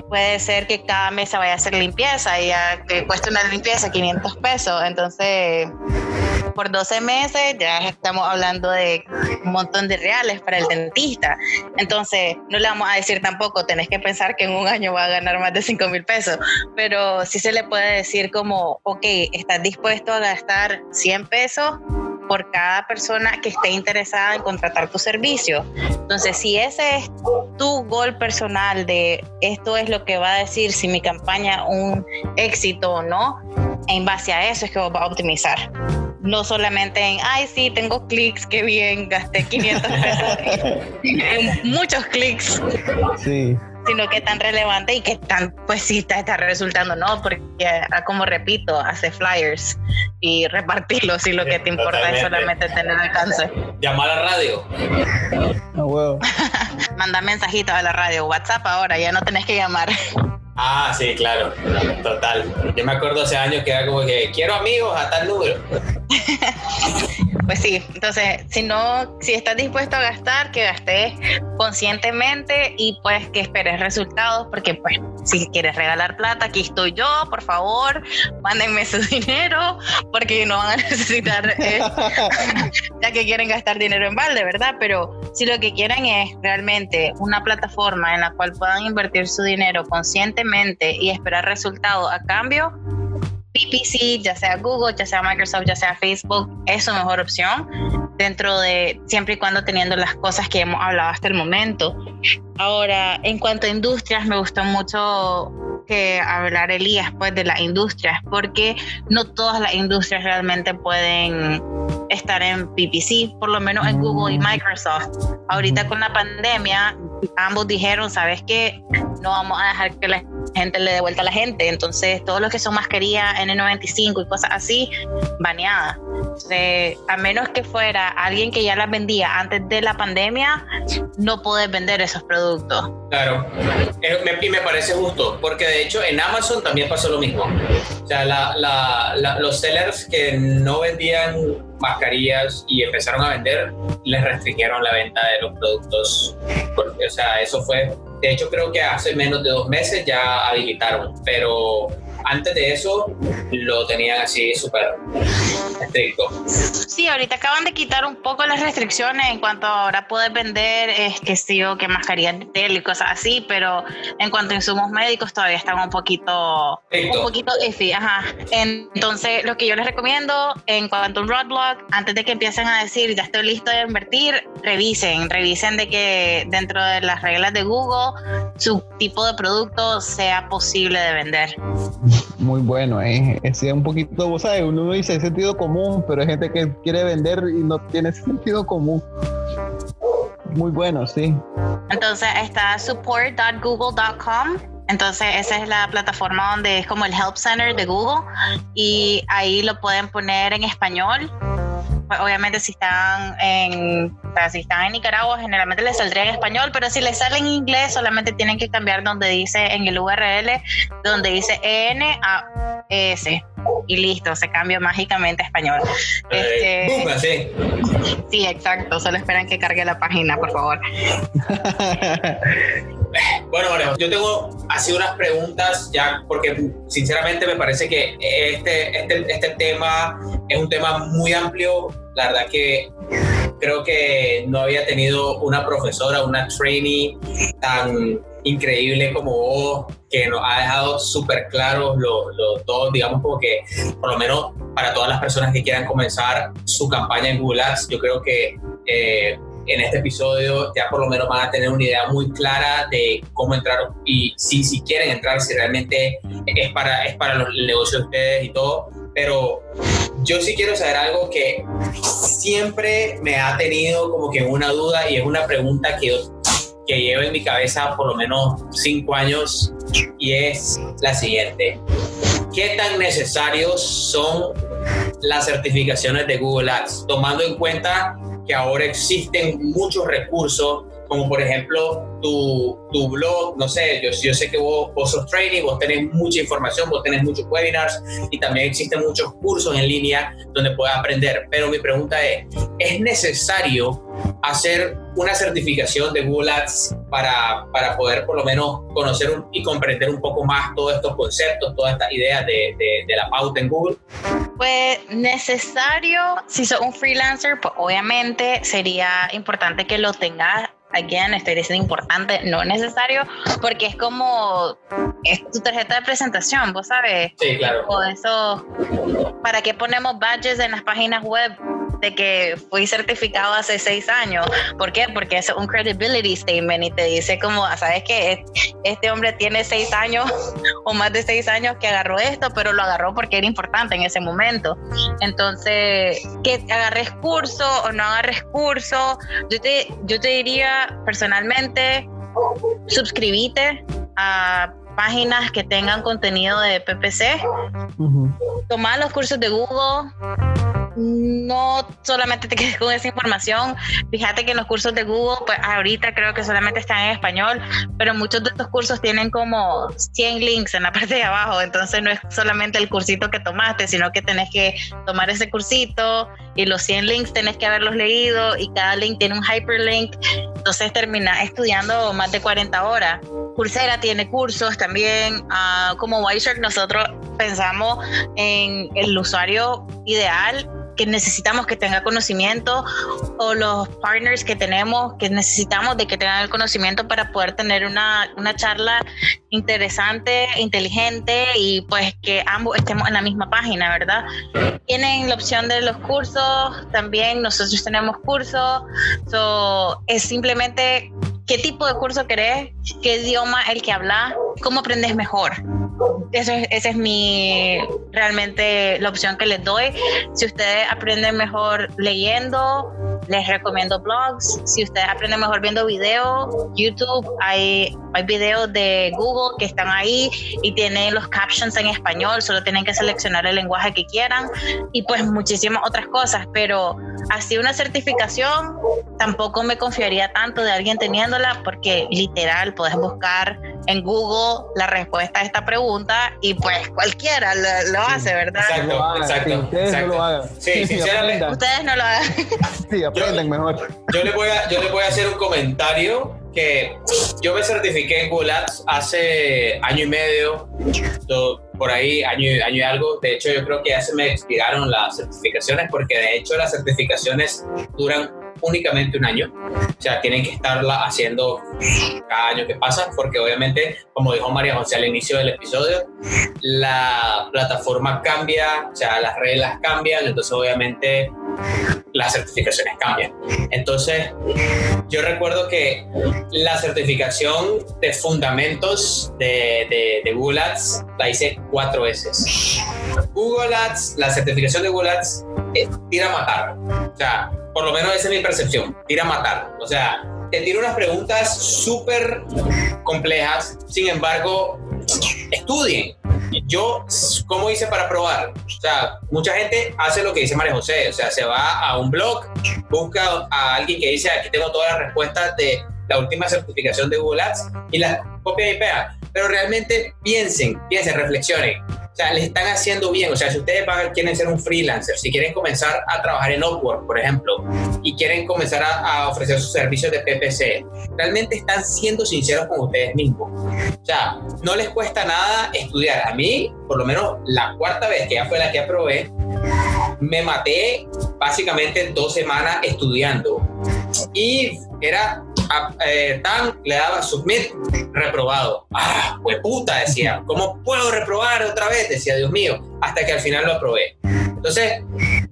Speaker 4: puede ser que cada mes se vaya a hacer limpieza y ya que cuesta una limpieza 500 pesos, entonces por 12 meses ya estamos hablando de un montón de reales para el dentista. Entonces, no le vamos a decir tampoco, tenés que pensar que en un año va a ganar más de 5 mil pesos, pero sí se le puede decir como, ok, estás dispuesto a gastar 100 pesos por cada persona que esté interesada en contratar tu servicio. Entonces, si ese es tu gol personal de esto es lo que va a decir si mi campaña un éxito o no, en base a eso es que vos vas a optimizar no solamente en, ay, sí, tengo clics, qué bien, gasté 500 pesos en *laughs* muchos clics.
Speaker 3: Sí
Speaker 4: sino que tan relevante y que tan, pues sí, está, está resultando, ¿no? Porque, ah, como repito, hace flyers y repartirlos y lo que te importa es solamente tener alcance.
Speaker 2: Llamar a la radio.
Speaker 3: Oh, *laughs*
Speaker 4: Manda mensajitos a la radio, WhatsApp ahora, ya no tenés que llamar.
Speaker 2: Ah, sí, claro, total. Yo me acuerdo hace años que era como que quiero amigos a tal número. *laughs*
Speaker 4: Pues sí, entonces, si no, si estás dispuesto a gastar, que gastes conscientemente y pues que esperes resultados, porque pues si quieres regalar plata, aquí estoy yo, por favor, mándenme su *laughs* dinero, porque no van a necesitar, eh, *laughs* ya que quieren gastar dinero en balde, ¿verdad? Pero si lo que quieren es realmente una plataforma en la cual puedan invertir su dinero conscientemente y esperar resultados a cambio, PPC, ya sea Google, ya sea Microsoft, ya sea Facebook, es su mejor opción dentro de siempre y cuando teniendo las cosas que hemos hablado hasta el momento. Ahora, en cuanto a industrias, me gustó mucho que hablar Elías pues de las industrias, porque no todas las industrias realmente pueden estar en PPC, por lo menos en Google y Microsoft. Ahorita con la pandemia, ambos dijeron, ¿sabes qué? No vamos a dejar que la gente le dé vuelta a la gente. Entonces, todos los que son mascarilla N95 y cosas así, baneadas. a menos que fuera alguien que ya las vendía antes de la pandemia, no puedes vender esos productos.
Speaker 2: Claro, y me parece justo, porque de hecho en Amazon también pasó lo mismo. O sea, los sellers que no vendían mascarillas y empezaron a vender, les restringieron la venta de los productos. O sea, eso fue, de hecho creo que hace menos de dos meses ya habilitaron, pero antes de eso lo tenían así súper estricto.
Speaker 4: Sí, ahorita acaban de quitar un poco las restricciones en cuanto ahora puedes vender, es que sí, o que mascarillas de tela y cosas así, pero en cuanto a insumos médicos todavía están un poquito, un poquito iffy, ajá. Entonces, lo que yo les recomiendo en cuanto a un roadblock, antes de que empiecen a decir ya estoy listo de invertir, revisen, revisen de que dentro de las reglas de Google su tipo de producto sea posible de vender
Speaker 3: muy bueno, ¿eh? Es un poquito, vos sabes, uno dice sentido común, pero hay gente que quiere vender y no tiene sentido común. Muy bueno, sí.
Speaker 4: Entonces está support.google.com. Entonces esa es la plataforma donde es como el Help Center de Google y ahí lo pueden poner en español obviamente si están en si están en Nicaragua generalmente les saldría en español pero si les sale en inglés solamente tienen que cambiar donde dice en el URL donde dice EN a ES y listo se cambia mágicamente a español.
Speaker 2: Eh, este,
Speaker 4: sí exacto solo esperan que cargue la página por favor *laughs*
Speaker 2: Bueno, yo tengo así unas preguntas ya, porque sinceramente me parece que este, este, este tema es un tema muy amplio. La verdad que creo que no había tenido una profesora, una trainee tan increíble como vos, que nos ha dejado súper claros los lo, todo, digamos como que por lo menos para todas las personas que quieran comenzar su campaña en Google Ads, yo creo que eh, en este episodio ya por lo menos van a tener una idea muy clara de cómo entrar y si, si quieren entrar, si realmente es para, es para los negocios de ustedes y todo. Pero yo sí quiero saber algo que siempre me ha tenido como que una duda y es una pregunta que que llevo en mi cabeza por lo menos cinco años y es la siguiente. ¿Qué tan necesarios son las certificaciones de Google Ads? Tomando en cuenta que ahora existen muchos recursos, como por ejemplo tu, tu blog, no sé, yo, yo sé que vos, vos, sos training, vos tenés mucha información, vos tenés muchos webinars y también existen muchos cursos en línea donde puedes aprender. Pero mi pregunta es, ¿es necesario hacer una certificación de Google Ads para, para poder por lo menos conocer y comprender un poco más todos estos conceptos, todas estas ideas de, de, de la pauta en Google?
Speaker 4: Pues necesario, si sos un freelancer, pues obviamente sería importante que lo tengas again, estoy diciendo importante, no necesario, porque es como es tu tarjeta de presentación, vos sabes.
Speaker 2: Sí, claro.
Speaker 4: O eso, ¿para qué ponemos badges en las páginas web? De que fui certificado hace seis años. ¿Por qué? Porque es un credibility statement y te dice como, sabes que este hombre tiene seis años o más de seis años que agarró esto, pero lo agarró porque era importante en ese momento. Entonces, que agarres curso o no agarres curso, yo te, yo te diría personalmente, suscríbete a páginas que tengan contenido de PPC, tomar los cursos de Google, no solamente te quedes con esa información. Fíjate que en los cursos de Google, pues ahorita creo que solamente están en español, pero muchos de estos cursos tienen como 100 links en la *laughs* parte de abajo. Entonces no es solamente el cursito que tomaste, sino que tenés que tomar ese cursito y los 100 links tenés que haberlos leído y cada link tiene un hyperlink. Entonces terminás estudiando más de 40 horas. Coursera tiene cursos también. Uh, como Wireshark nosotros pensamos en el usuario ideal que necesitamos que tenga conocimiento o los partners que tenemos que necesitamos de que tengan el conocimiento para poder tener una, una charla interesante, inteligente y pues que ambos estemos en la misma página, ¿verdad? Tienen la opción de los cursos, también nosotros tenemos cursos, so, es simplemente qué tipo de curso querés, qué idioma el que hablas, cómo aprendes mejor. Eso es, esa es mi realmente la opción que les doy. Si ustedes aprenden mejor leyendo, les recomiendo blogs. Si ustedes aprenden mejor viendo videos, YouTube, hay, hay videos de Google que están ahí y tienen los captions en español, solo tienen que seleccionar el lenguaje que quieran y pues muchísimas otras cosas, pero así una certificación tampoco me confiaría tanto de alguien teniéndola porque literal puedes buscar en Google la respuesta a esta pregunta y pues cualquiera lo, hace, ¿verdad?
Speaker 2: Exacto, exacto.
Speaker 3: ustedes no lo hagan.
Speaker 2: Sí, sinceramente.
Speaker 4: Ustedes no lo hagan.
Speaker 3: Sí, aprenden mejor.
Speaker 2: Yo les, voy a, yo les voy a hacer un comentario que yo me certifiqué en Google Ads hace año y medio, por ahí, año, año y algo. De hecho, yo creo que ya se me expiraron las certificaciones porque de hecho las certificaciones duran únicamente un año. O sea, tienen que estarla haciendo cada año que pasa, porque obviamente, como dijo María José al inicio del episodio, la plataforma cambia, o sea, las reglas cambian, entonces obviamente las certificaciones cambian. Entonces, yo recuerdo que la certificación de fundamentos de, de, Google Ads la hice cuatro veces. Google Ads, la certificación de Google Ads, tira a matar. O sea, por lo menos esa es mi percepción, tira a matar. O sea, te tira unas preguntas súper complejas, sin embargo, estudien. Yo, ¿cómo hice para probar? O sea, mucha gente hace lo que dice María José, o sea, se va a un blog, busca a alguien que dice, aquí tengo todas las respuestas de la última certificación de Google Ads y las copia y pega. Pero realmente piensen, piensen, reflexionen. O sea, les están haciendo bien. O sea, si ustedes van, quieren ser un freelancer, si quieren comenzar a trabajar en Upwork, por ejemplo, y quieren comenzar a, a, ofrecer sus servicios de PPC, realmente están siendo sinceros con ustedes mismos. O sea, no les cuesta nada estudiar. A mí, por lo menos la cuarta vez que ya fue la que aprobé, me maté básicamente dos semanas estudiando. Y era eh, tan le daba submit, reprobado. Ah, pues puta, decía, ¿cómo puedo reprobar otra vez? Decía, Dios mío, hasta que al final lo aprobé. Entonces,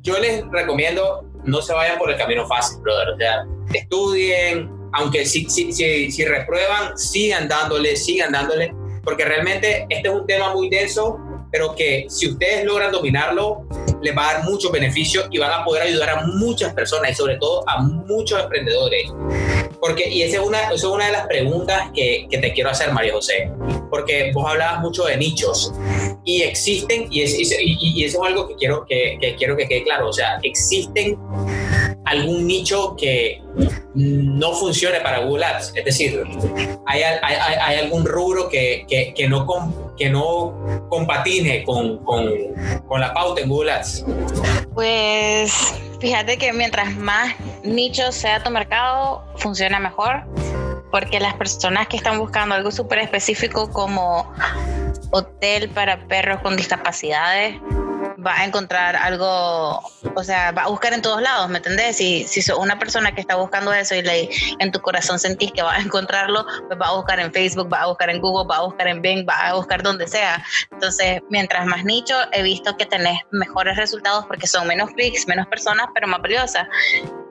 Speaker 2: yo les recomiendo, no se vayan por el camino fácil, brother. O sea, estudien, aunque si, si, si, si reprueban, sigan dándole, sigan dándole, porque realmente este es un tema muy denso, pero que si ustedes logran dominarlo, les va a dar muchos beneficios y van a poder ayudar a muchas personas y sobre todo a muchos emprendedores. Porque, y esa es una, esa es una de las preguntas que, que, te quiero hacer, María José, porque vos hablabas mucho de nichos. Y existen, y, es, y, y eso es algo que quiero que, que, quiero que quede claro, o sea, existen algún nicho que no funcione para Google Ads, es decir, hay, hay, hay algún rubro que, que, no, que no compatine con, con, con la pauta en Google Ads.
Speaker 4: Pues fíjate que mientras más nicho sea tu mercado, funciona mejor, porque las personas que están buscando algo súper específico como hotel para perros con discapacidades, va a encontrar algo, o sea, va a buscar en todos lados, ¿me entendés? Si, si sos una persona que está buscando eso y le, en tu corazón sentís que vas a encontrarlo, pues va a buscar en Facebook, va a buscar en Google, va a buscar en Bing, va a buscar donde sea. Entonces, mientras más nicho, he visto que tenés mejores resultados porque son menos clics, menos personas, pero más valiosas.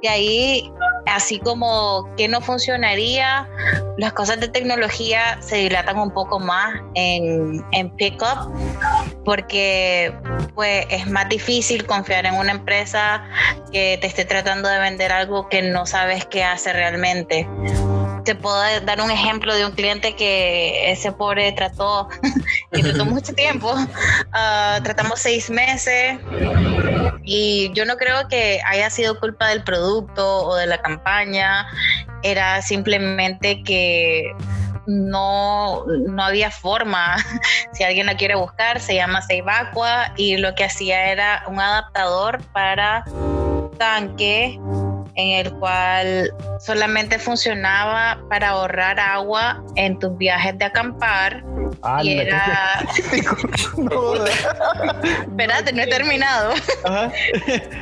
Speaker 4: Y ahí, así como que no funcionaría, las cosas de tecnología se dilatan un poco más en, en pickup porque pues es más difícil confiar en una empresa que te esté tratando de vender algo que no sabes qué hace realmente te puedo dar un ejemplo de un cliente que ese pobre trató *laughs* y trató mucho *laughs* tiempo. Ah, tratamos seis meses y yo no creo que haya sido culpa del producto o de la campaña. Era simplemente que no, no había forma. *laughs* Si alguien la quiere buscar, se llama Seibacua y lo que hacía era un adaptador para tanque en el cual solamente funcionaba para ahorrar agua en tus viajes de acampar. y era... *laughs* no, Espérate, no he terminado.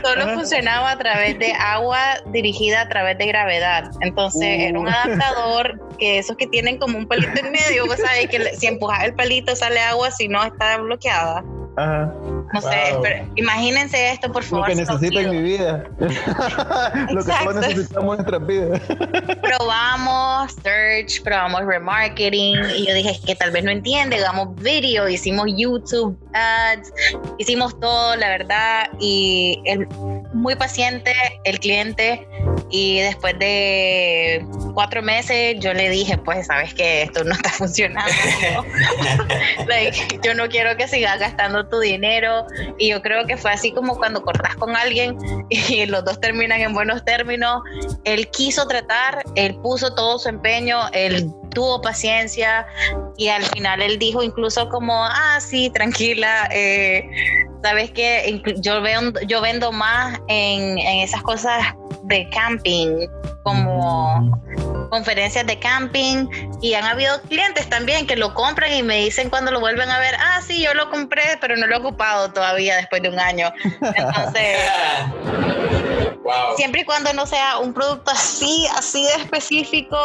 Speaker 4: Solo funcionaba a través de agua dirigida a través de gravedad. Entonces era un uh. adaptador que esos que tienen como un palito en medio, vos sabés que si empujas el palito sale agua, si no está bloqueada. Ajá. No sé, pero imagínense esto, por favor.
Speaker 3: Lo que necesito en mi vida. *laughs* Lo que todos necesitamos en nuestras vidas. *laughs*
Speaker 4: probamos search, probamos remarketing y yo dije que tal vez no entiende, hagamos video, hicimos YouTube ads, hicimos todo, la verdad, y el, muy paciente el cliente y después de cuatro meses yo le dije, pues sabes que esto no está *laughs* funcionando. *laughs* yo no quiero que sigas gastando tu dinero y yo creo que fue así como cuando cortas con alguien *laughs* y los dos terminan en buenos términos. Él quiso tratar, él puso todo su empeño, él tuvo paciencia y al final él dijo incluso como, ah, sí, tranquila, eh, sabes que yo, veo, yo vendo más en, en esas cosas de camping, como conferencias de camping y han habido clientes también que lo compran y me dicen cuando lo vuelven a ver, ah, sí, yo lo compré, pero no lo he ocupado todavía después de un año. Entonces, *laughs* siempre y cuando no sea un producto así, así de específico,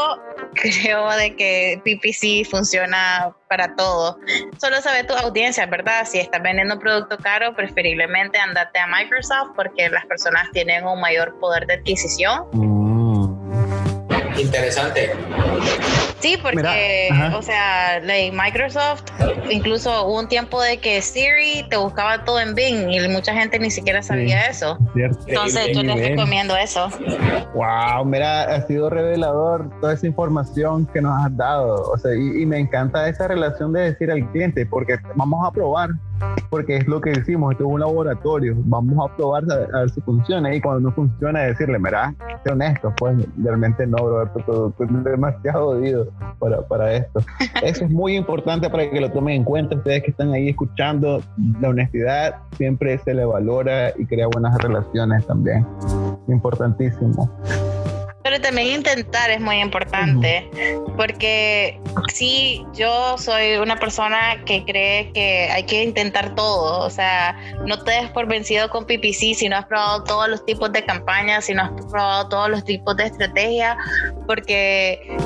Speaker 4: creo de que PPC funciona para todo. Solo sabe tu audiencia, ¿verdad? Si estás vendiendo un producto caro, preferiblemente andate a Microsoft porque las personas tienen un mayor poder de adquisición. Mm.
Speaker 2: Interesante.
Speaker 4: Sí, porque, o sea, Microsoft, incluso hubo un tiempo de que Siri te buscaba todo en Bing y mucha gente ni siquiera sabía eso. Entonces, yo les recomiendo eso.
Speaker 3: Wow, mira, ha sido revelador toda esa información que nos has dado. O sea, y, y me encanta esa relación de decir al cliente, porque vamos a probar porque es lo que decimos, esto es un laboratorio, vamos a probar a, ver si funciona y cuando no funciona decirle, mira, sé honesto, pues realmente no, bro, es demasiado jodido para, para esto. *laughs* Eso es muy importante para que lo tomen en cuenta ustedes que están ahí escuchando, la honestidad siempre se le valora y crea buenas relaciones también, importantísimo.
Speaker 4: También intentar es muy importante, porque sí, yo soy una persona que cree que hay que intentar todo, o sea, no te des por vencido con PPC si no has probado todos los tipos de campañas, si no has probado todos los tipos de estrategias, porque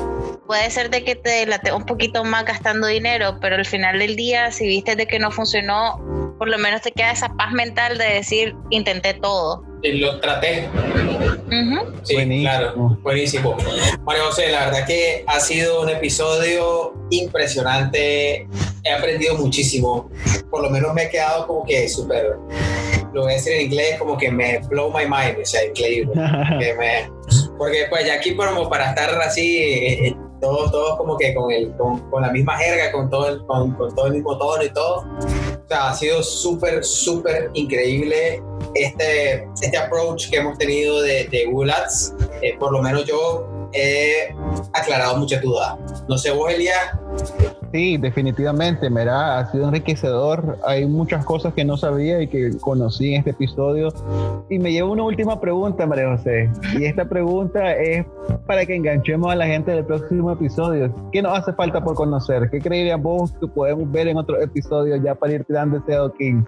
Speaker 4: puede ser de que te late un poquito más gastando dinero, pero al final del día, si viste de que no funcionó, por lo menos te queda esa paz mental de decir, intenté todo.
Speaker 2: Y lo traté. Sí, claro, buenísimo. María José, la verdad que ha sido un episodio impresionante. He aprendido muchísimo. Por lo menos me he quedado como que súper, lo voy a decir en inglés, como que me blow my mind, o sea, increíble. *laughs* porque pues ya aquí como para estar así, eh, eh, todos, todos como que con, el, con, con, la misma jerga, con todo, el, con, con todo el mismo tono y todo. O sea, ha sido súper, súper increíble este, este approach que hemos tenido de, de Google Ads. Eh, por lo menos yo he aclarado muchas dudas. No sé vos, Elías,
Speaker 3: Sí, definitivamente, mira, ha sido enriquecedor. Hay muchas cosas que no sabía y que conocí en este episodio. Y me lleva una última pregunta, María José. Y esta pregunta es para que enganchemos a la gente del próximo episodio. ¿Qué nos hace falta por conocer? ¿Qué creerías vos que podemos ver en otro episodio ya para ir tirando ese King?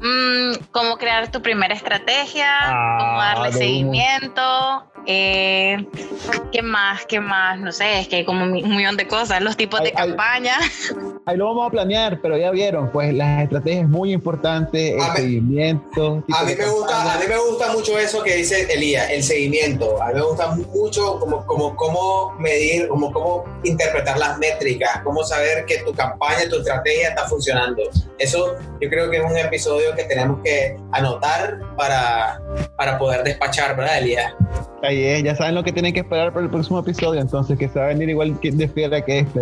Speaker 4: Mm, cómo crear tu primera estrategia, cómo
Speaker 3: Ah,
Speaker 4: darle
Speaker 3: de
Speaker 4: seguimiento, eh, ¿qué más? ¿Qué más? No sé, es que hay como un millón de cosas, los tipos de
Speaker 3: Ay, ay.
Speaker 4: campaña.
Speaker 3: Ahí lo vamos a planear, pero ya vieron, pues las estrategias es muy importante, el
Speaker 2: A
Speaker 3: seguimiento.
Speaker 2: A mí,
Speaker 3: de
Speaker 2: me gusta, a mí me gusta mucho eso que dice Elías, el seguimiento. A mí me gusta mucho como, como, cómo medir, como cómo interpretar las métricas, cómo saber que tu campaña, tu estrategia está funcionando. Eso yo creo que es un episodio que tenemos que anotar para, para poder despachar, ¿verdad, Elías?
Speaker 3: Ahí es, ya saben lo que tienen que esperar para el próximo episodio, entonces que se va a venir igual de fiera que este.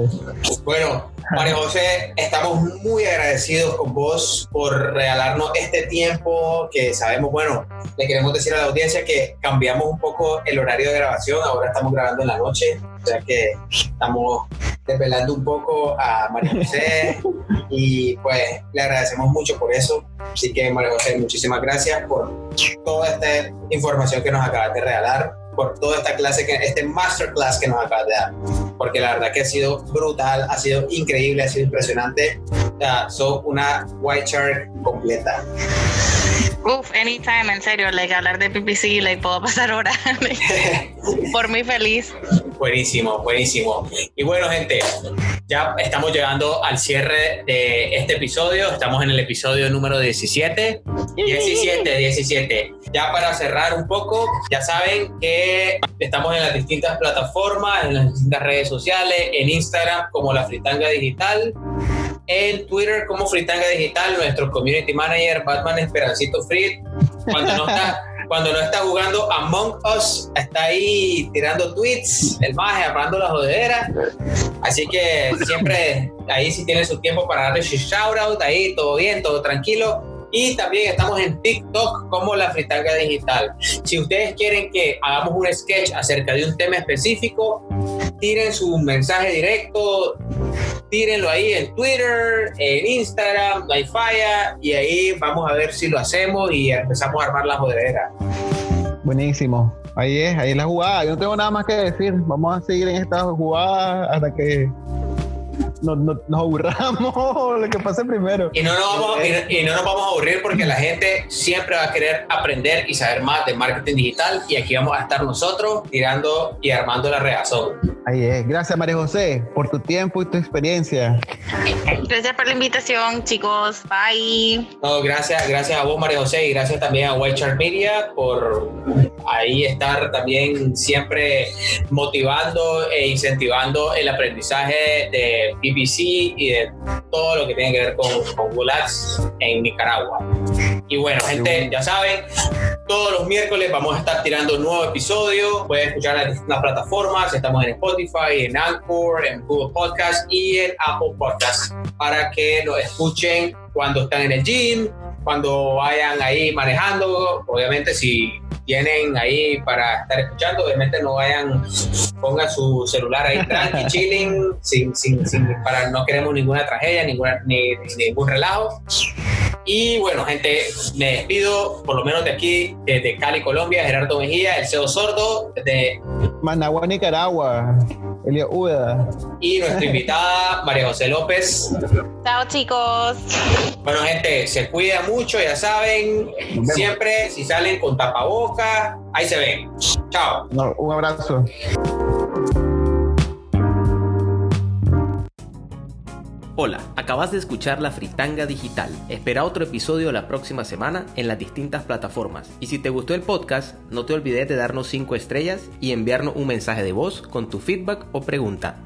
Speaker 2: Bueno, María José, estamos muy agradecidos con vos por regalarnos este tiempo que sabemos, bueno, le queremos decir a la audiencia que cambiamos un poco el horario de grabación, ahora estamos grabando en la noche, o sea que estamos desvelando un poco a María José y pues le agradecemos mucho por eso. Así que María José, muchísimas gracias por toda esta información que nos acabas de regalar, por toda esta clase, que, este masterclass que nos acabas de dar porque la verdad que ha sido brutal, ha sido increíble, ha sido impresionante. O sea, sos una White Shark completa.
Speaker 4: Uf, anytime, en serio, like, hablar de PPC, like, puedo pasar horas. *laughs* Por mí feliz.
Speaker 2: buenísimo, buenísimo. Y bueno, gente, ya estamos llegando al cierre de este episodio. Estamos en el episodio número 17. 17, 17. Ya para cerrar un poco, ya saben que estamos en las distintas plataformas, en las distintas redes sociales, en Instagram como La Fritanga Digital, en Twitter como Fritanga Digital, nuestro community manager Batman Esperancito Frit. Cuando no está, *laughs* cuando no está jugando Among Us, está ahí tirando tweets, el maje, hablando la jodedera. Así que siempre ahí si tienen su tiempo para darle su shout out, ahí todo bien, todo tranquilo. Y también estamos en TikTok como la Fritanga Digital. Si ustedes quieren que hagamos un sketch acerca de un tema específico, tiren su mensaje directo, tírenlo ahí en Twitter, en Instagram, hay falla, y ahí vamos a ver si lo hacemos y empezamos a armar la jodedera.
Speaker 3: Buenísimo. Ahí es, ahí es la jugada. Yo no tengo nada más que decir. Vamos a seguir en esta jugada hasta que nos, nos, nos aburramos *laughs* lo que pase primero.
Speaker 2: Y no, nos vamos, y, y no nos vamos a aburrir porque la gente siempre va a querer aprender y saber más de marketing digital y aquí vamos a estar nosotros tirando y armando la reazón.
Speaker 3: Ahí es. Gracias, María José, por tu tiempo y tu experiencia.
Speaker 4: Gracias por la invitación, chicos. Bye.
Speaker 2: No, gracias, gracias a vos, María José, y gracias también a White Shark Media por ahí estar también siempre motivando e incentivando el aprendizaje de PPC y de todo lo que tiene que ver con, con Google Ads en Nicaragua. Y bueno, gente, ya saben, todos los miércoles vamos a estar tirando un nuevo episodio. Pueden escuchar en las distintas plataformas. Estamos en Spotify, en Anchor, en Google Podcast y en Apple Podcast para que lo escuchen cuando están en el gym, cuando vayan ahí manejando. Obviamente, si tienen ahí para estar escuchando, obviamente no vayan, pongan su celular ahí tranqui, *laughs* chilling, sin, sin, sin, para no queremos ninguna tragedia, ninguna, ni, ni ningún relajo. Y bueno, gente, me despido, por lo menos de aquí, desde Cali, Colombia, Gerardo Mejía, el CEO Sordo, desde,
Speaker 3: Managua, Nicaragua. Elia Uda.
Speaker 2: y nuestra invitada, María José López.
Speaker 4: Chao, chicos.
Speaker 2: Bueno, gente, se cuida mucho, ya saben, siempre si salen con tapaboca, ahí se ven. Chao.
Speaker 3: No, un abrazo.
Speaker 1: Hola, acabas de escuchar La Fritanga Digital. Espera otro episodio la próxima semana en las distintas plataformas. Y si te gustó el podcast, no te olvides de darnos 5 estrellas y enviarnos un mensaje de voz con tu feedback o pregunta.